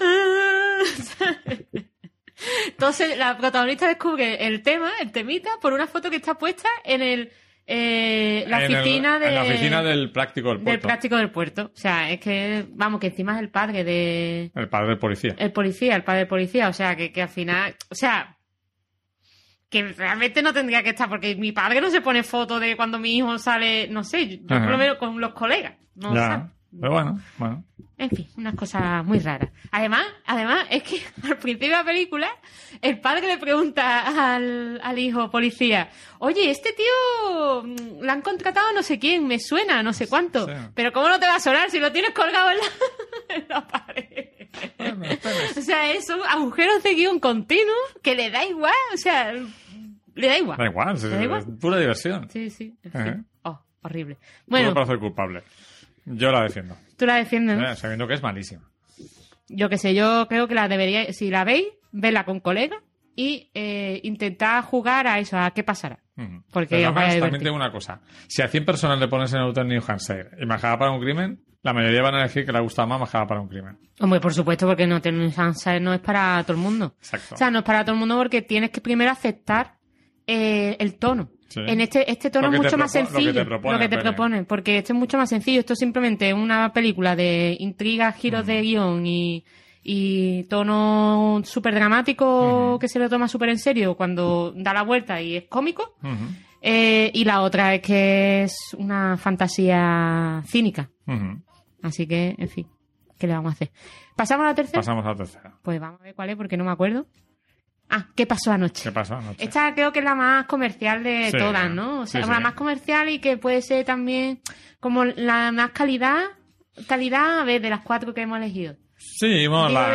A: Entonces, la protagonista descubre el tema, el temita, por una foto que está puesta en el eh, la
B: En el-
A: oficina de
B: en la oficina del práctico del
A: del
B: puerto.
A: práctico del puerto. O sea, es que, vamos, que encima es el padre de
B: El padre del policía.
A: el policía, el padre del policía, o sea, que, que al final, o sea, que realmente no tendría que estar, porque mi padre no se pone foto de cuando mi hijo sale, no sé, yo por lo menos con los colegas, no
B: ya. Pero bueno, bueno.
A: En fin, unas cosas muy raras. Además, además, es que al principio de la película, el padre le pregunta al, al hijo policía, oye, este tío mm, la han contratado no sé quién, me suena, no sé cuánto.
B: Sí.
A: Pero ¿cómo no te va a sonar si lo tienes colgado en la, en la pared?
B: Bueno.
A: O sea, es un agujeros de guion continuo que le da igual, o sea, le da igual.
B: Da igual, es,
A: Da igual.
B: es pura diversión.
A: Sí, sí, en
B: Ajá.
A: fin. Oh, horrible. Bueno,
B: para ser culpable. Yo la defiendo.
A: tú la defiendes, ¿no?
B: Eh, Sabiendo que es malísima.
A: Yo que sé, yo creo que la debería, si la veis, verla con colegas y eh, intentar jugar a eso, a qué pasará. Porque
B: Pero además, también tengo una cosa. Si a 100 personas le pones en auto en New Hampshire y Majada para un crimen, la mayoría van a elegir que le gusta más Majada para un crimen.
A: Hombre, por supuesto, porque no chance, no es para todo el mundo.
B: Exacto.
A: O sea, no es para todo el mundo porque tienes que primero aceptar eh, el tono.
B: Sí.
A: En este, este tono es mucho más
B: propo- lo que te
A: sencillo.
B: propone
A: Lo que te proponen, porque esto es mucho más sencillo. Esto es simplemente una película de intrigas, giros
B: Mm.
A: de guion y, y tono súper dramático que se lo toma súper en serio cuando da la vuelta y es cómico.
B: Ujú.
A: Eh, y la otra es que es una fantasía cínica.
B: Ujú.
A: Así que, en fin, ¿qué le vamos a hacer? ¿Pasamos a la tercera?
B: Pasamos a la tercera.
A: Pues vamos a ver cuál es, porque no me acuerdo. Ah, ¿qué pasó anoche?
B: ¿Qué pasa anoche?
A: Esta creo que es la más comercial de
B: Sí,
A: todas, ¿no? O sea,
B: sí,
A: la
B: sí.
A: más comercial y que puede ser también como la más calidad, calidad, a ver, de las cuatro que hemos elegido.
B: Sí, bueno, la,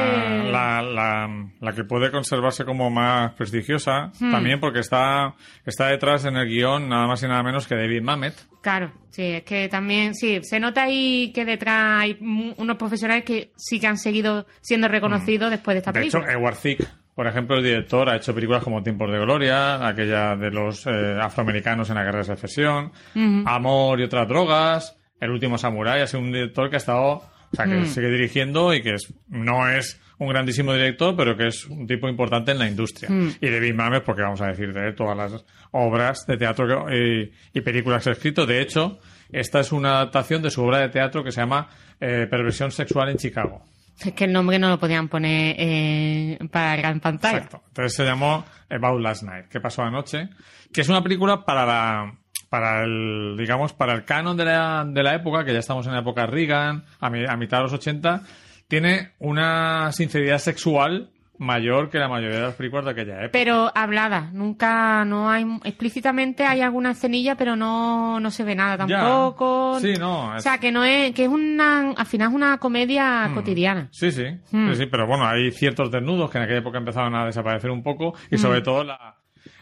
B: la, la, la que puede conservarse como más prestigiosa,
A: Hmm.
B: también porque está, está detrás en el guion nada más y nada menos que David Mamet.
A: Claro, sí, es que también, sí, se nota ahí que detrás hay unos profesionales que sí que han seguido siendo reconocidos después de esta
B: Hmm. De hecho,
A: película.
B: Edward Thicke, por ejemplo, el director, ha hecho películas como Tiempos de Gloria, aquella de los eh, afroamericanos en la guerra de secesión,
A: Ujú.
B: Amor y otras drogas, El último samurái, ha sido un director que ha estado O sea, que
A: Mm.
B: sigue dirigiendo y que es, no es un grandísimo director, pero que es un tipo importante en la industria.
A: Mm.
B: Y David Mamet, porque vamos a decir de todas las obras de teatro que- y, y películas que ha escrito. De hecho, esta es una adaptación de su obra de teatro que se llama eh, Perversión Sexual en Chicago.
A: Es que el nombre no lo podían poner eh, para gran pantalla.
B: Exacto. Entonces se llamó About Last Night, ¿Qué pasó anoche? Que es una película para la para el digamos para el canon de la, de la época, que ya estamos en la época Reagan, a, mi- a mitad de los 80, tiene una sinceridad sexual mayor que la mayoría de las películas de aquella época.
A: Pero hablada, nunca, no hay, explícitamente hay alguna escenilla, pero no, no se ve nada
B: Ya.
A: tampoco.
B: Sí, no,
A: O sea, que no es, que es una, al final es una comedia cotidiana.
B: Sí, sí,
A: Mm.
B: sí, sí, pero bueno, hay ciertos desnudos que en aquella época empezaban a desaparecer un poco y sobre
A: Mm.
B: todo la,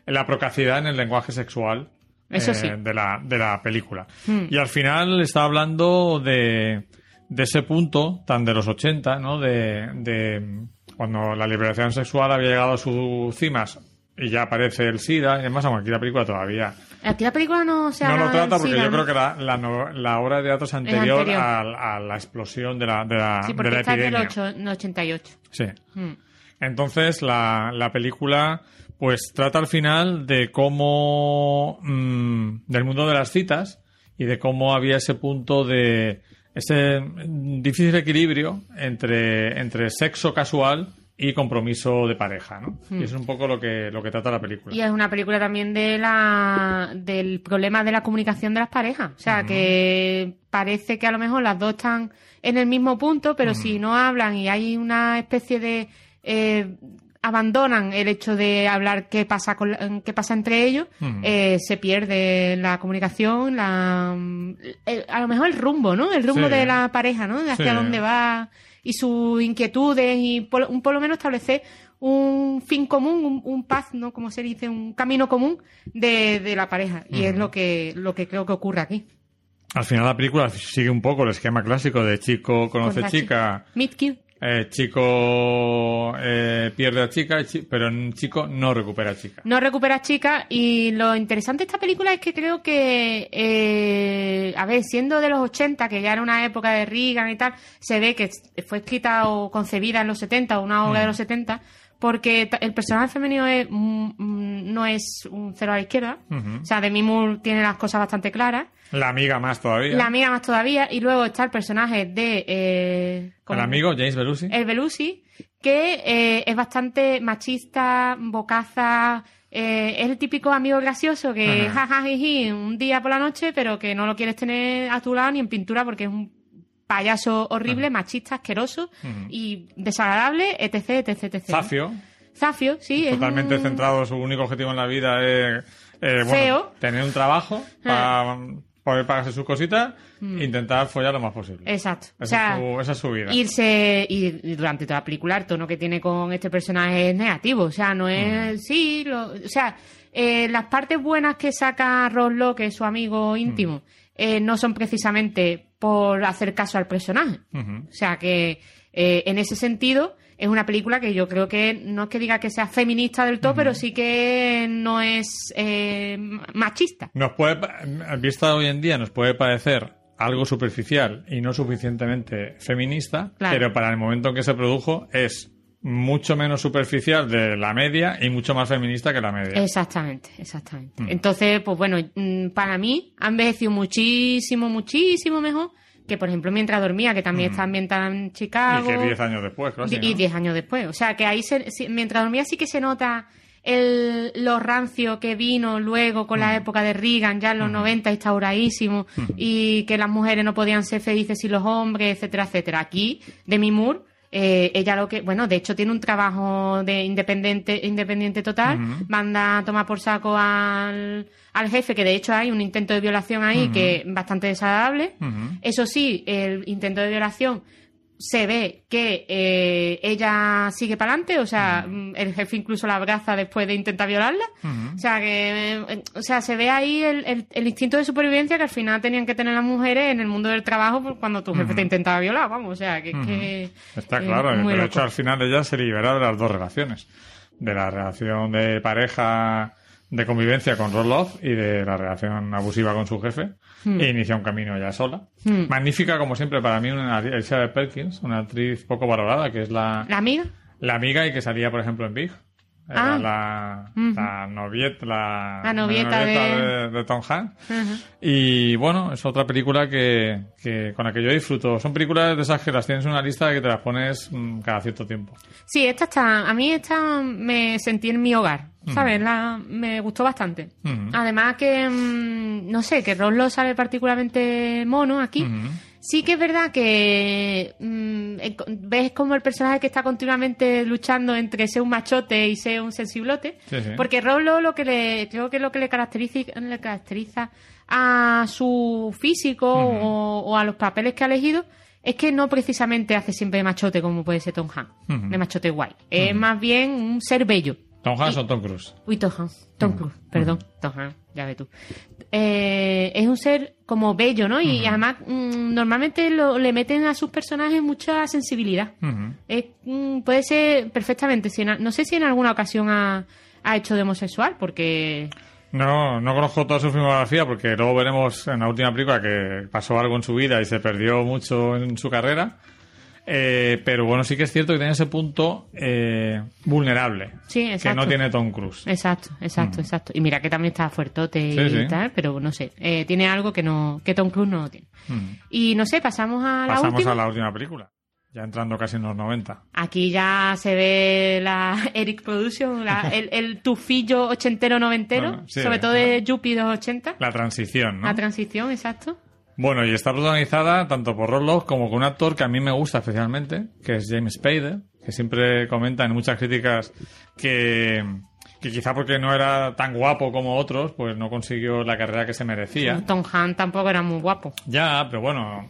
B: la procacidad en el lenguaje sexual
A: Eso sí.
B: de, la, de la película.
A: Mm.
B: Y al final está hablando de, de ese punto tan de los 80, ¿no? De, de cuando la liberación sexual había llegado a sus cimas y ya aparece el SIDA y demás, aunque aquí la película todavía
A: Aquí la película no se
B: no
A: habla
B: lo trata porque
A: SIDA,
B: yo
A: ¿no?
B: creo que la, la, no- la obra de teatro es anterior,
A: anterior.
B: A, a la explosión de la, de la,
A: Sí,
B: de
A: porque
B: la
A: está
B: epidemia.
A: en el 88.
B: Sí.
A: Mm.
B: Entonces la, la película pues trata al final de cómo mm, del mundo de las citas y de cómo había ese punto de ese difícil equilibrio entre, entre sexo casual y compromiso de pareja, ¿no? Y eso es un poco lo que, lo que trata la película.
A: Y es una película también de la del problema de la comunicación de las parejas. O sea, que parece que a lo mejor las dos están en el mismo punto, pero si no hablan y hay una especie de eh, abandonan el hecho de hablar qué pasa con qué pasa entre ellos, eh, se pierde la comunicación, la el- a lo mejor el rumbo, ¿no? El rumbo
B: Sí.
A: de la pareja, ¿no? De hacia
B: Sí.
A: dónde va y sus inquietudes y por, un, por lo menos establecer un fin común, un, un path, ¿no? Como se dice, un camino común de, de la pareja. Y es lo que, lo que creo que ocurre aquí.
B: Al final la película sigue un poco el esquema clásico de chico conoce chica,
A: Meet cute.
B: Eh, chico eh, pierde a chica, pero un chico no recupera a chica.
A: No recupera chica y lo interesante de esta película es que creo que, eh, a ver, siendo de los 80, que ya era una época de Reagan y tal, se ve que fue escrita o concebida en los 70 o una obra de los 70, porque el personaje femenino es, mm, mm, no es un cero a la izquierda. O sea, Demi Moore tiene las cosas bastante claras.
B: La amiga más todavía.
A: La amiga más todavía. Y luego está el personaje de... Eh.
B: El amigo James Belushi.
A: El Belushi, que eh, es bastante machista, bocaza, eh, es el típico amigo gracioso que
B: Ajá.
A: jajajiji un día por la noche, pero que no lo quieres tener a tu lado ni en pintura porque es un payaso horrible, machista, asqueroso y desagradable, etc, etc, etc.
B: Zafio,
A: Zafio, sí. es
B: totalmente
A: un-
B: centrado, su único objetivo en la vida es eh, bueno,
A: Feo.
B: tener un trabajo para poder pagarse sus cositas
A: Mm.
B: e intentar follar lo más posible.
A: Exacto.
B: Esa,
A: o sea,
B: es su, esa es su vida.
A: irse y, durante toda la película el tono que tiene con este personaje es negativo o sea no es sí lo- o sea eh, las partes buenas que saca Roslo que es su amigo íntimo eh, no son precisamente por hacer caso al personaje. O sea que eh, en ese sentido es una película que yo creo que no es que diga que sea feminista del todo pero sí que no es eh, machista.
B: Nos puede, vista hoy en día, nos puede parecer algo superficial y no suficientemente feminista,
A: Claro.
B: pero para el momento en que se produjo es mucho menos superficial de la media y mucho más feminista que la media.
A: Exactamente, exactamente.
B: Mm.
A: Entonces, pues bueno, mm, para mí ha envejecido muchísimo, muchísimo mejor que, por ejemplo, Mientras dormía, que también está ambientada en
B: Mm. y
A: Chicago.
B: que 10 años después, casi,
A: Y
B: ¿no?
A: 10 años después. O sea, que ahí, se- Mientras dormía sí que se nota el, lo rancio que vino luego con
B: Mm.
A: la época de Reagan, ya en los 90 instauradísimo, y que las mujeres no podían ser felices sin los hombres, etcétera, etcétera. Aquí, Demi Moore, eh, ella lo que, bueno, de hecho tiene un trabajo de independiente, independiente total, manda a tomar por saco al, al jefe, que de hecho hay un intento de violación ahí que es bastante desagradable. Eso sí, el intento de violación se ve que eh, ella sigue para adelante, o sea, mm, el jefe incluso la abraza después de intentar violarla. O sea, que eh, o sea, se ve ahí el, el- el instinto de supervivencia que al final tenían que tener las mujeres en el mundo del trabajo cuando tu jefe te intentaba violar, vamos, o sea, que, que
B: Está
A: es
B: claro, pero de hecho al final ella se libera de las dos relaciones. De la relación de pareja de convivencia con Roloff y de la relación abusiva con su jefe
A: Hmm.
B: e inicia un camino ya sola. Magnífica, como siempre, para mí, una Elizabeth Perkins, una actriz poco valorada, que es la,
A: ¿La amiga?
B: la amiga y que salía, por ejemplo, en Big. Era
A: Ah.
B: la,
A: Ujú.
B: la novieta, la,
A: La novieta
B: de... de Tom Hanks. Y bueno, es otra película que, que con la que yo disfruto. Son películas de esas que las tienes en una lista que te las pones mm, cada cierto tiempo.
A: Sí, esta está. A mí esta me sentí en mi hogar. ¿Sabes? La, me gustó bastante. Además que, mm, no sé, que Roslo sale particularmente mono aquí. Sí que es verdad que mm, en- ves como el personaje que está continuamente luchando entre ser un machote y ser un sensiblote.
B: Sí, sí.
A: Porque Roslo lo que le, creo que lo que le caracteriza, le caracteriza a su físico o, o a los papeles que ha elegido es que no precisamente hace siempre de machote como puede ser Tom Hanks, de machote guay. Es más bien un ser bello.
B: Tom Hanks o Tom Cruise.
A: Uy, Tom Hanks. Tom Cruise, perdón. Tom Hanks, ya ves tú. Eh, es un ser como bello, ¿no? Y además, mm, normalmente lo- le meten a sus personajes mucha sensibilidad. Es, mm, puede ser perfectamente. Si en- no sé si en alguna ocasión ha, ha hecho de homosexual, porque.
B: No, no conozco toda su filmografía porque luego veremos en la última película que pasó algo en su vida y se perdió mucho en su carrera. Eh, pero bueno, sí que es cierto que tiene ese punto eh, vulnerable
A: Sí,
B: que no tiene Tom Cruise.
A: Exacto, exacto, exacto. Y mira que también está fuertote y
B: Sí,
A: tal, pero no sé. eh, tiene algo que no que Tom Cruise no tiene.
B: Mm.
A: Y no sé, pasamos a la última.
B: a la última película, ya entrando casi en los 90.
A: Aquí ya se ve la Eric Production, la- el, el tufillo ochentero noventero,
B: Bueno,
A: sobre todo de Yuppie 280.
B: La transición, ¿no?
A: La transición, exacto.
B: Bueno, y está protagonizada tanto por Roloff como con un actor que a mí me gusta especialmente, que es James Spader, que siempre comenta en muchas críticas que, que quizá porque no era tan guapo como otros, pues no consiguió la carrera que se merecía.
A: Tom Hanks tampoco era muy guapo.
B: Ya, pero bueno,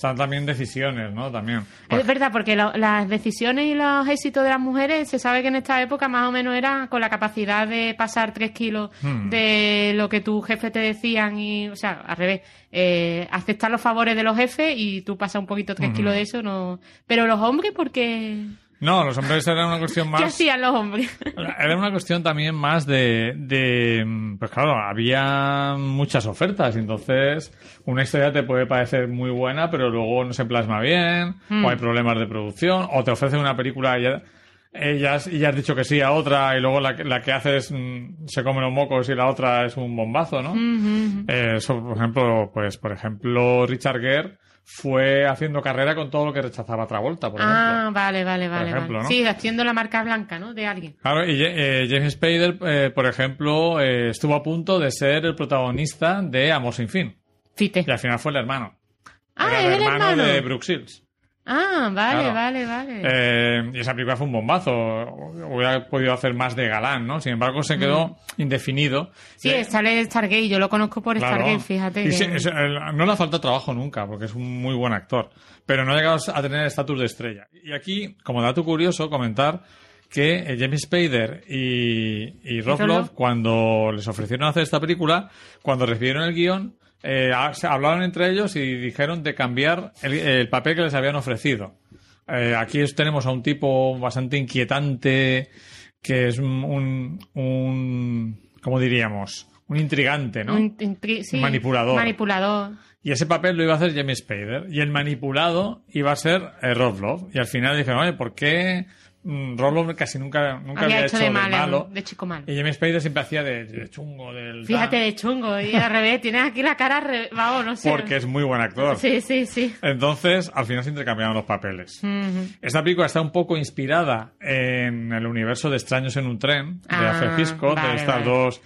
B: están también decisiones, ¿no? También.
A: Es verdad, porque lo- las decisiones y los éxitos de las mujeres se sabe que en esta época más o menos era con la capacidad de pasar tres kilos
B: Hmm.
A: de lo que tu jefe te decían y, o sea, al revés, eh, aceptar los favores de los jefes y tú pasas un poquito tres
B: Hmm.
A: kilos de eso, no. Pero los hombres, porque
B: No, los hombres era una cuestión
A: ¿qué
B: más...
A: hacían los hombres?
B: Era una cuestión también más de, de, pues claro, había muchas ofertas, entonces una historia te puede parecer muy buena, pero luego no se plasma bien,
A: Mm.
B: o hay problemas de producción, o te ofrecen una película y ya, ellas, y ya has dicho que sí a otra, y luego la, que- la que haces mm, se come los mocos y la otra es un bombazo, ¿no? Eh, eso, por ejemplo, pues, por ejemplo, Richard Gere fue haciendo carrera con todo lo que rechazaba Travolta, por ejemplo.
A: Ah, vale, vale, vale.
B: ejemplo,
A: vale.
B: ¿no?
A: Sí, haciendo la marca blanca, ¿no? De alguien.
B: Claro, y eh, James Spader, eh, por ejemplo, eh, estuvo a punto de ser el protagonista de Amor sin fin.
A: Fite.
B: Y al final fue el hermano.
A: Ah,
B: Era el
A: el
B: hermano,
A: hermano.
B: de Brooke Shields.
A: Ah, vale,
B: Claro.
A: vale, vale.
B: Eh, y esa película fue un bombazo. Hubiera podido hacer más de galán, ¿no? Sin embargo, se quedó indefinido.
A: Mm. sí,
B: Eh,
A: sale Stargate, yo lo conozco por
B: Claro.
A: Stargate, fíjate.
B: Y
A: que-
B: el- no le falta trabajo nunca, porque es un muy buen actor. Pero no ha llegado a tener el estatus de estrella. Y aquí, como dato curioso, comentar que eh, James Spader y, y Rob Love. cuando les ofrecieron hacer esta película, cuando recibieron el guion, eh, se hablaron entre ellos y dijeron de cambiar el, el papel que les habían ofrecido. Eh, aquí tenemos a un tipo bastante inquietante, que es un, un, un- ¿cómo diríamos? Un intrigante, ¿no?
A: Un intri- sí,
B: Manipulador.
A: Manipulador.
B: Y ese papel lo iba a hacer James Spader. Y el manipulado iba a ser eh, Rob Love. Y al final dijeron, oye, ¿por qué mm, Rob Love casi nunca, nunca
A: Había
B: había
A: hecho
B: hecho
A: de
B: de
A: malo,
B: malo?
A: de chico malo.
B: Y James Spader siempre hacía de, de chungo, del...
A: Fíjate, de chungo. Y al revés, tienes aquí la cara, re- vamos, no sé.
B: Porque es muy buen actor.
A: Sí, sí, sí.
B: Entonces, al final se intercambiaron los papeles.
A: Ujú.
B: Esta película está un poco inspirada en el universo de Extraños en un tren, de
A: Ah,
B: Alfred Hitchcock,
A: vale,
B: de estas
A: vale.
B: dos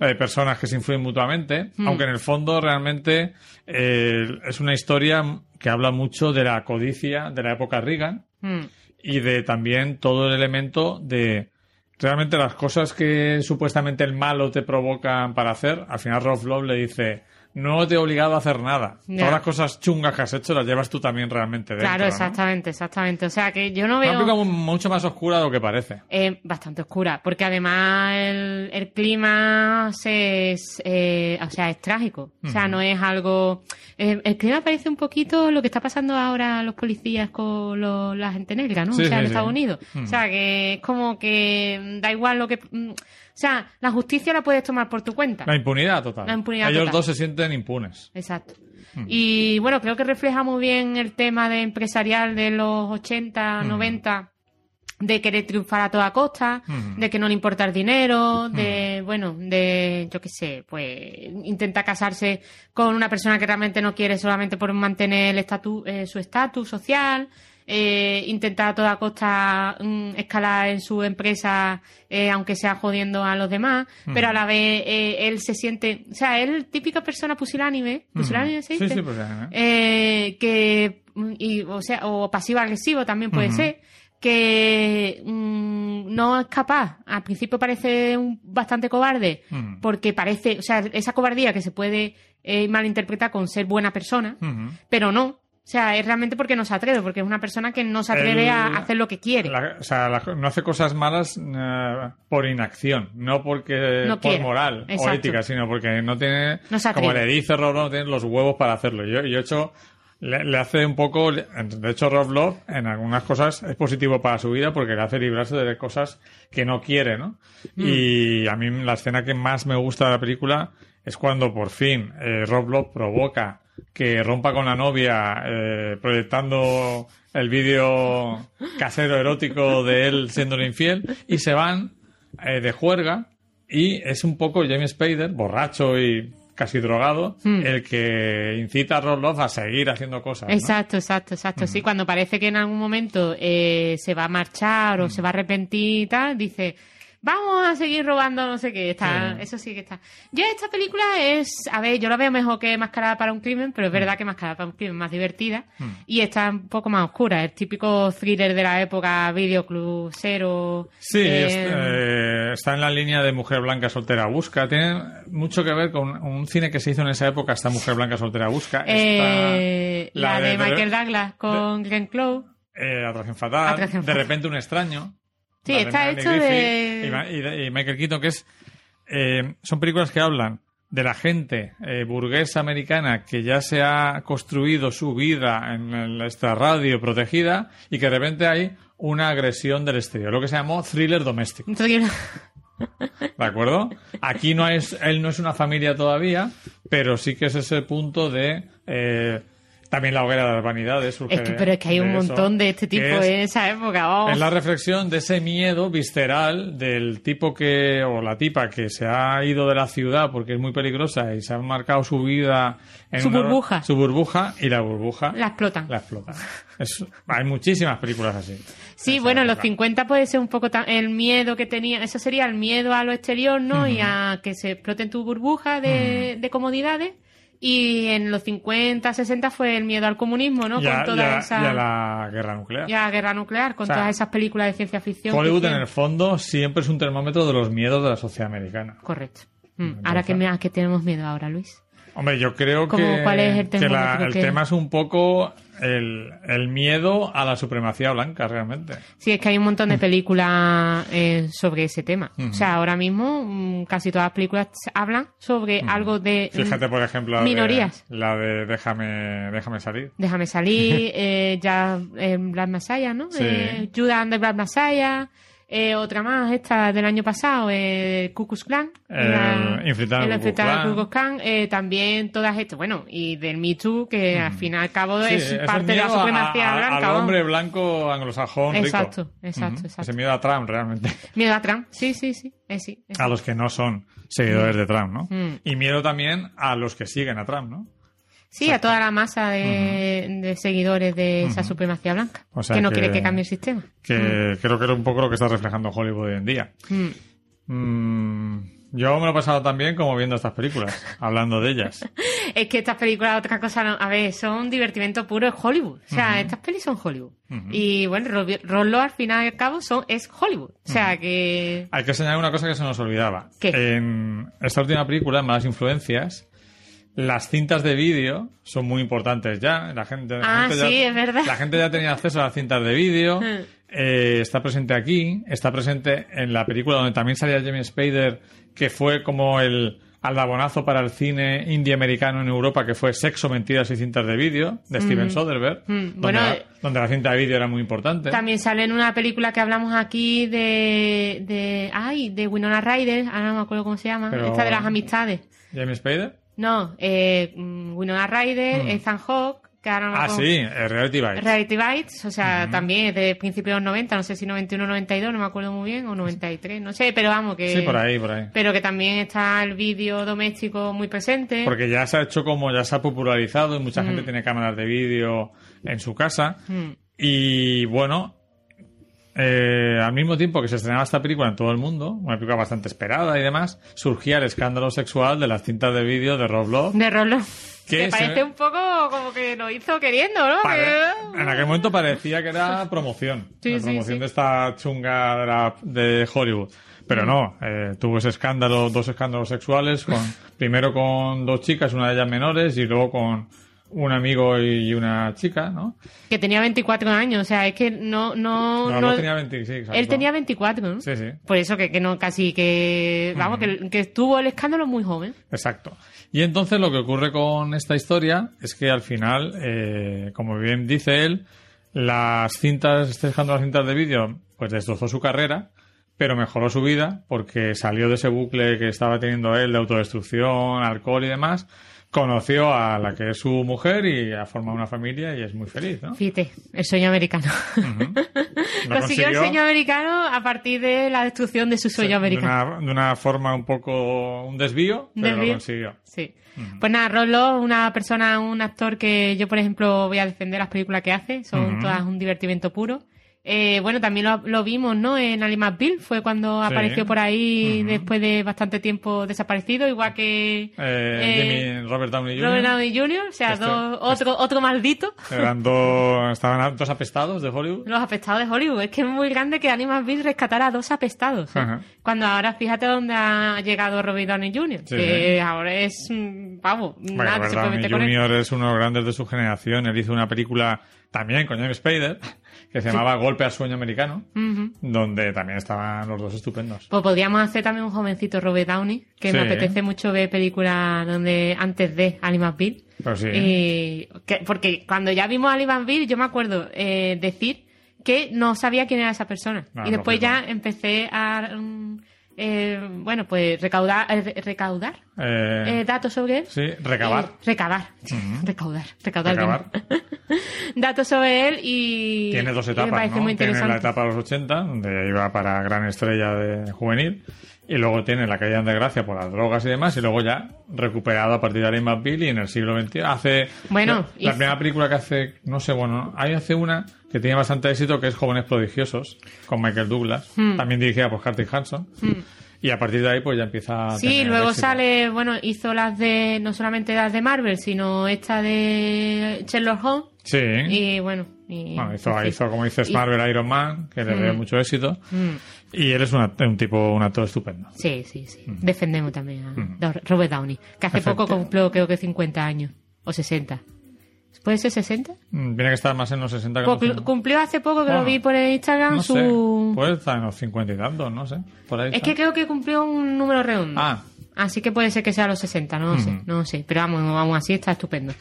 B: eh, personas que se influyen mutuamente, aunque en el fondo realmente eh, es una historia que habla mucho de la codicia de la época Reagan
A: Mm.
B: Y de también todo el elemento de realmente las cosas que supuestamente el malo te provocan para hacer, al final Rob Love le dice, no te he obligado a hacer nada. Todas las cosas chungas que has hecho las llevas tú también realmente dentro.
A: claro,
B: ¿no?
A: exactamente, exactamente. O sea que yo no
B: Una
A: veo...
B: película mucho más oscura de lo que parece.
A: eh, bastante oscura, porque además el, el clima se, es, eh, o sea, es trágico. O sea, no es algo... eh, el clima parece un poquito lo que está pasando ahora los policías con los- la gente negra, ¿no?
B: Sí,
A: o sea,
B: sí,
A: en. Estados Unidos. O sea, que es como que mm, da igual lo que... mm, O sea, la justicia la puedes tomar por tu cuenta.
B: La impunidad total.
A: La impunidad
B: Ellos
A: total.
B: dos se sienten impunes.
A: Exacto. Y bueno, creo que refleja muy bien el tema de empresarial de los 80, 90, de querer triunfar a toda costa, de que no le importa el dinero, de, bueno, de, yo qué sé, pues intenta casarse con una persona que realmente no quiere solamente por mantener el estatu- eh, su estatus social. Eh, intenta a toda costa mm, escalar en su empresa, eh, aunque sea jodiendo a los demás, pero a la vez eh, él se siente, o sea, él típica persona pusilánime, pusilánime se
B: Sí,
A: dice,
B: sí, pues, eh,
A: que y, o sea o pasivo agresivo también puede ser que mm, no es capaz. Al principio parece un, bastante cobarde porque parece o sea esa cobardía que se puede eh, malinterpretar con ser buena persona pero no. O sea es realmente porque no se atreve porque es una persona que no se atreve
B: El-
A: a hacer lo que quiere.
B: La- o sea, la- no hace cosas malas eh, por inacción, no porque
A: No
B: por
A: quiere.
B: moral o ética, sino porque no tiene,
A: No
B: como le dice Love, no tiene los huevos para hacerlo. Yo, yo he hecho, le, le hace un poco, de hecho Rob Love en algunas cosas es positivo para su vida porque le hace librarse de cosas que no quiere, ¿no?
A: Mm.
B: Y a mí la escena que más me gusta de la película es cuando por fin eh, Rob Love provoca que rompa con la novia eh, proyectando el vídeo casero erótico de él siendo infiel y se van eh, de juerga y es un poco James Spader, borracho y casi drogado,
A: Hmm.
B: el que incita a Rob Love a seguir haciendo cosas. ¿no?
A: Exacto, exacto, exacto. Sí, cuando parece que en algún momento eh, se va a marchar o se va a arrepentir y tal, dice, vamos a seguir robando no sé qué. Está,
B: Sí.
A: Eso sí que está. Yo esta película es, a ver, yo la veo mejor que Mascarada para un crimen, pero es verdad que Mascarada para un crimen es más divertida y está un poco más oscura. El típico thriller de la época, videoclub, cero.
B: Sí,
A: eh,
B: es- eh, está en la línea de Mujer Blanca Soltera Busca. Tiene mucho que ver con un cine que se hizo en esa época, esta Mujer Blanca Soltera Busca.
A: Eh, la, de, Michael
B: Douglas
A: Douglas con Glenn Close.
B: Eh, Atracción Fatal,
A: Atracción
B: De
A: Fatal.
B: repente un extraño.
A: Sí,
B: la
A: está hecho de-
B: Y, Michael Keaton, que es... eh, son películas que hablan de la gente eh, burguesa americana que ya se ha construido su vida en esta radio protegida y que de repente hay una agresión del exterior, lo que se llamó thriller doméstico. ¿De acuerdo? Aquí no es, él no es una familia todavía, pero sí que es ese punto de eh, también la hoguera de las vanidades. surge
A: Es que, pero es que hay un
B: eso,
A: montón de este tipo
B: es-
A: en esa época.
B: es la reflexión de ese miedo visceral del tipo que, o la tipa que se ha ido de la ciudad porque es muy peligrosa y se ha marcado su vida en
A: Su
B: una-
A: burbuja.
B: Su burbuja y la burbuja
A: La explotan.
B: la explota. Es- hay muchísimas películas así.
A: Sí, bueno, en los
B: época.
A: 50 puede ser un poco el miedo que tenía, eso sería el miedo a lo exterior, ¿no? Y a que se exploten tu burbuja de, de comodidades. Y en los 50, 60 fue el miedo al comunismo, ¿no?
B: Y a,
A: con toda esa
B: y a la guerra nuclear.
A: y a la guerra nuclear, con
B: O sea,
A: todas esas películas de ciencia ficción.
B: Hollywood en
A: hicieron.
B: el fondo siempre es un termómetro de los miedos de la sociedad americana.
A: Correcto. Mm, Ahora que, me, que tenemos miedo ahora, Luis.
B: Hombre, yo creo
A: ¿Cómo-
B: que,
A: cuál es el
B: que la- el tema es un poco el, el miedo a la supremacía blanca, realmente.
A: Sí, es que hay un montón de películas eh, sobre ese tema. O sea, ahora mismo mm, casi todas las películas hablan sobre algo de... mm,
B: Fíjate, por ejemplo, de-
A: Minorías.
B: la de Déjame, déjame salir.
A: Déjame salir, eh, ya eh, Black Messiah, ¿no?
B: Sí.
A: Eh, Judas and the Black Messiah, eh, otra más, esta del año pasado, eh, la-.
B: Ku Klux Klan,
A: eh, también todas estas, bueno, y del Me Too, que al fin y al cabo
B: Sí,
A: es parte de la
B: a-
A: supremacía
B: a-
A: blanca.
B: Al hombre blanco anglosajón
A: Exacto,
B: rico.
A: exacto,
B: Ujú.
A: exacto.
B: Ese miedo a Trump, realmente.
A: Miedo a Trump, sí, sí, sí, eh, sí, eh.
B: A los que no son seguidores de Trump, ¿no?
A: Mm.
B: Y miedo también a los que siguen a Trump, ¿no?
A: Sí, a toda la masa de, de seguidores de esa supremacía blanca,
B: O sea
A: que no
B: que-
A: quiere que cambie el sistema.
B: Que creo que era un poco lo que está reflejando Hollywood hoy en día.
A: Mm.
B: Mm, yo me lo he pasado también como viendo estas películas, hablando de ellas.
A: Es que estas películas, otra cosa, no- a ver, son divertimento puro, es Hollywood. O sea, estas pelis son Hollywood. Y bueno, Ro- Rollo al final y al cabo son, es Hollywood. O sea, que...
B: Hay que señalar una cosa que se nos olvidaba.
A: ¿Qué?
B: En esta última película, Malas Influencias, las cintas de vídeo son muy importantes ya. La gente, la
A: Ah,
B: gente
A: sí,
B: ya,
A: es verdad.
B: La gente ya tenía acceso a las cintas de vídeo. Eh, está presente aquí. Está presente en la película donde también salía James Spader, que fue como el aldabonazo para el cine indie americano en Europa, que fue Sexo, Mentiras y Cintas de Vídeo, de Steven Soderbergh.
A: Mm,
B: donde,
A: bueno,
B: la, donde la cinta de vídeo era muy importante.
A: También sale en una película que hablamos aquí de, de, ay, de Winona Ryder, ahora no me acuerdo cómo se llama,
B: Pero-
A: esta de las amistades.
B: James Spader.
A: No, eh, mm, Winona Ryder,
B: Mm.
A: Ethan Hawke, que ahora no
B: Ah, sí, eh, Reality Bites.
A: Reality Bites, o sea, también es de principios de los 90, no sé si 91 o 92, no me acuerdo muy bien, o 93, no sé, pero vamos, que...
B: Sí, por ahí, por ahí.
A: Pero que también está el vídeo doméstico muy presente.
B: Porque ya se ha hecho como, ya se ha popularizado y mucha gente tiene cámaras de vídeo en su casa.
A: Mm.
B: Y bueno, eh, al mismo tiempo que se estrenaba esta película en todo el mundo, una película bastante esperada y demás, surgía el escándalo sexual de las cintas de vídeo de Rob Love.
A: De.
B: ¿Qué
A: Que
B: se-
A: parece un poco como que lo hizo queriendo, ¿no?
B: Pare- En aquel momento parecía que era promoción.
A: Sí,
B: la
A: sí,
B: promoción
A: sí.
B: de esta chunga de, la- de Hollywood. Pero no, eh, tuvo ese escándalo, dos escándalos sexuales, con, primero con dos chicas, una de ellas menores, y luego con un amigo y una chica, ¿no?
A: Que tenía 24 años, o sea, es que no... No,
B: No,
A: no-
B: no tenía 26. exacto.
A: Él tenía 24, ¿no?
B: Sí, sí.
A: Por eso que, que no, casi que... Vamos, que, que estuvo el escándalo muy joven.
B: Exacto. Y entonces lo que ocurre con esta historia es que al final, eh, como bien dice él, las cintas, este escándalo de las cintas de vídeo, pues destrozó su carrera, pero mejoró su vida porque salió de ese bucle que estaba teniendo él de autodestrucción, alcohol y demás, conoció a la que es su mujer y ha formado una familia y es muy feliz, ¿no?
A: Fíjate, el sueño americano. Consiguió el sueño americano a partir de la destrucción de su sueño
B: de
A: americano.
B: una, de una forma un poco, un desvío, pero lo consiguió.
A: Sí. Pues nada, Rolo, una persona, un actor que yo, por ejemplo, voy a defender las películas que hace, son todas un divertimento puro. Eh, bueno, también lo, lo vimos, ¿no? En Ali McBeal, fue cuando
B: Sí.
A: apareció por ahí después de bastante tiempo desaparecido, igual que
B: Eh,
A: Eh,
B: Jimmy Robert Downey Jr.
A: Robert Downey Jr., o sea,
B: Este-
A: dos- otro, otro maldito.
B: Eran dos, estaban dos apestados de Hollywood.
A: Los apestados de Hollywood. Es que es muy grande que Ali McBeal rescatara a dos apestados.
B: Ajá.
A: Cuando ahora fíjate dónde ha llegado Robert Downey Jr.,
B: Sí.
A: que ahora es, mm, vamos,
B: Bueno,
A: nada se
B: Robert
A: puede
B: Downey
A: él.
B: Jr. es uno de los grandes de su generación. Él hizo una película también con James Spader que se llamaba Golpe al sueño americano, donde también estaban los dos estupendos.
A: Pues podríamos hacer también un jovencito Robert Downey, que me apetece mucho ver películas donde antes de Ali McBeal.
B: Pero sí.
A: Que- porque cuando ya vimos a Ali McBeal, yo me acuerdo eh, decir que no sabía quién era esa persona.
B: Ah,
A: y después
B: lógico.
A: ya empecé a, mm, eh, bueno, pues recaudar, eh, re- recaudar
B: Eh,
A: datos sobre él.
B: sí, recabar.
A: Recabar. Recaudar. Recaudar.
B: Recabar.
A: datos sobre él y...
B: Tiene dos etapas, ¿no?
A: muy
B: Tiene la etapa de los 80, donde iba para gran estrella de juvenil, y luego tiene la caída en desgracia por las drogas y demás, y luego ya recuperado a partir de Ali McBeal y en el siglo XXI. Hace...
A: Bueno,
B: La, la
A: y-
B: primera película que hace, no sé, bueno, ahí hace una que tiene bastante éxito, que es Jóvenes Prodigiosos, con Michael Douglas,
A: Hmm.
B: también dirigida por Curtis Hanson, y a partir de ahí pues ya empieza a
A: Sí,
B: tener
A: luego
B: éxito.
A: sale, bueno, hizo las de, no solamente las de Marvel, sino esta de Sherlock Holmes.
B: Sí.
A: Y bueno, y,
B: Bueno, hizo,
A: fin.
B: hizo, como dices,
A: Y-
B: Marvel Iron Man, que le dio
A: Mm.
B: mucho éxito.
A: Mm.
B: Y él es una- un tipo, un actor estupendo.
A: Sí, sí, sí. Defendemos también a Robert Downey, que hace poco cumplió creo que 50 años, o 60. ¿Puede ser 60?
B: Mm, Tiene que estar más en los 60 que en
A: Pues
B: 50.
A: cumplió hace poco que lo vi por el Instagram
B: No
A: su...
B: sé, puede estar en los 50 y tantos, no sé. Por ahí
A: Es
B: está.
A: que creo que cumplió un número redondo.
B: Ah.
A: Así que puede ser que sea los 60, no lo sé, no lo sé. Pero vamos, vamos así, está estupendo.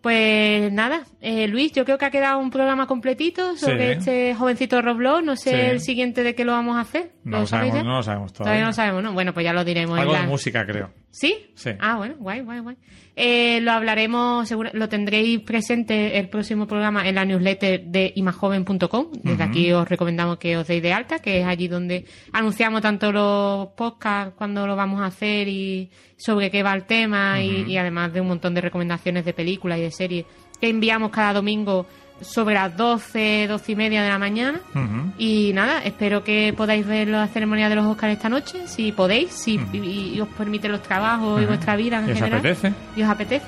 A: Pues nada, eh, Luis, yo creo que ha quedado un programa completito sobre
B: Sí.
A: este jovencito Roblox. No sé
B: Sí.
A: el siguiente de qué lo vamos a hacer.
B: No lo sabemos,
A: ya?
B: no lo sabemos
A: Todavía
B: todavía.
A: no lo sabemos, ¿no? Bueno, pues ya lo diremos. en
B: Algo de
A: la-
B: música, creo.
A: ¿Sí?
B: Sí.
A: Ah, bueno, guay, guay, guay. Eh, lo hablaremos, seguro, lo tendréis presente el próximo programa en la newsletter de imajoven.com. Desde aquí os recomendamos que os deis de alta, que es allí donde anunciamos tanto los podcasts cuando lo vamos a hacer y sobre qué va el tema y, y además de un montón de recomendaciones de películas y de series que enviamos cada domingo sobre las 12, 12 y media de la mañana. Y nada, espero que podáis ver la ceremonia de los Oscars esta noche, si podéis, si y, y os permiten los trabajos y vuestra vida en
B: ¿Y os
A: general.
B: apetece?
A: Y os apetece.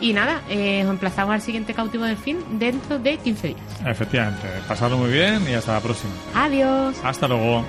A: Y nada, eh, os emplazamos al siguiente cautivo del fin dentro de 15 días.
B: Efectivamente. Pasadlo muy bien y hasta la próxima.
A: Adiós.
B: Hasta luego.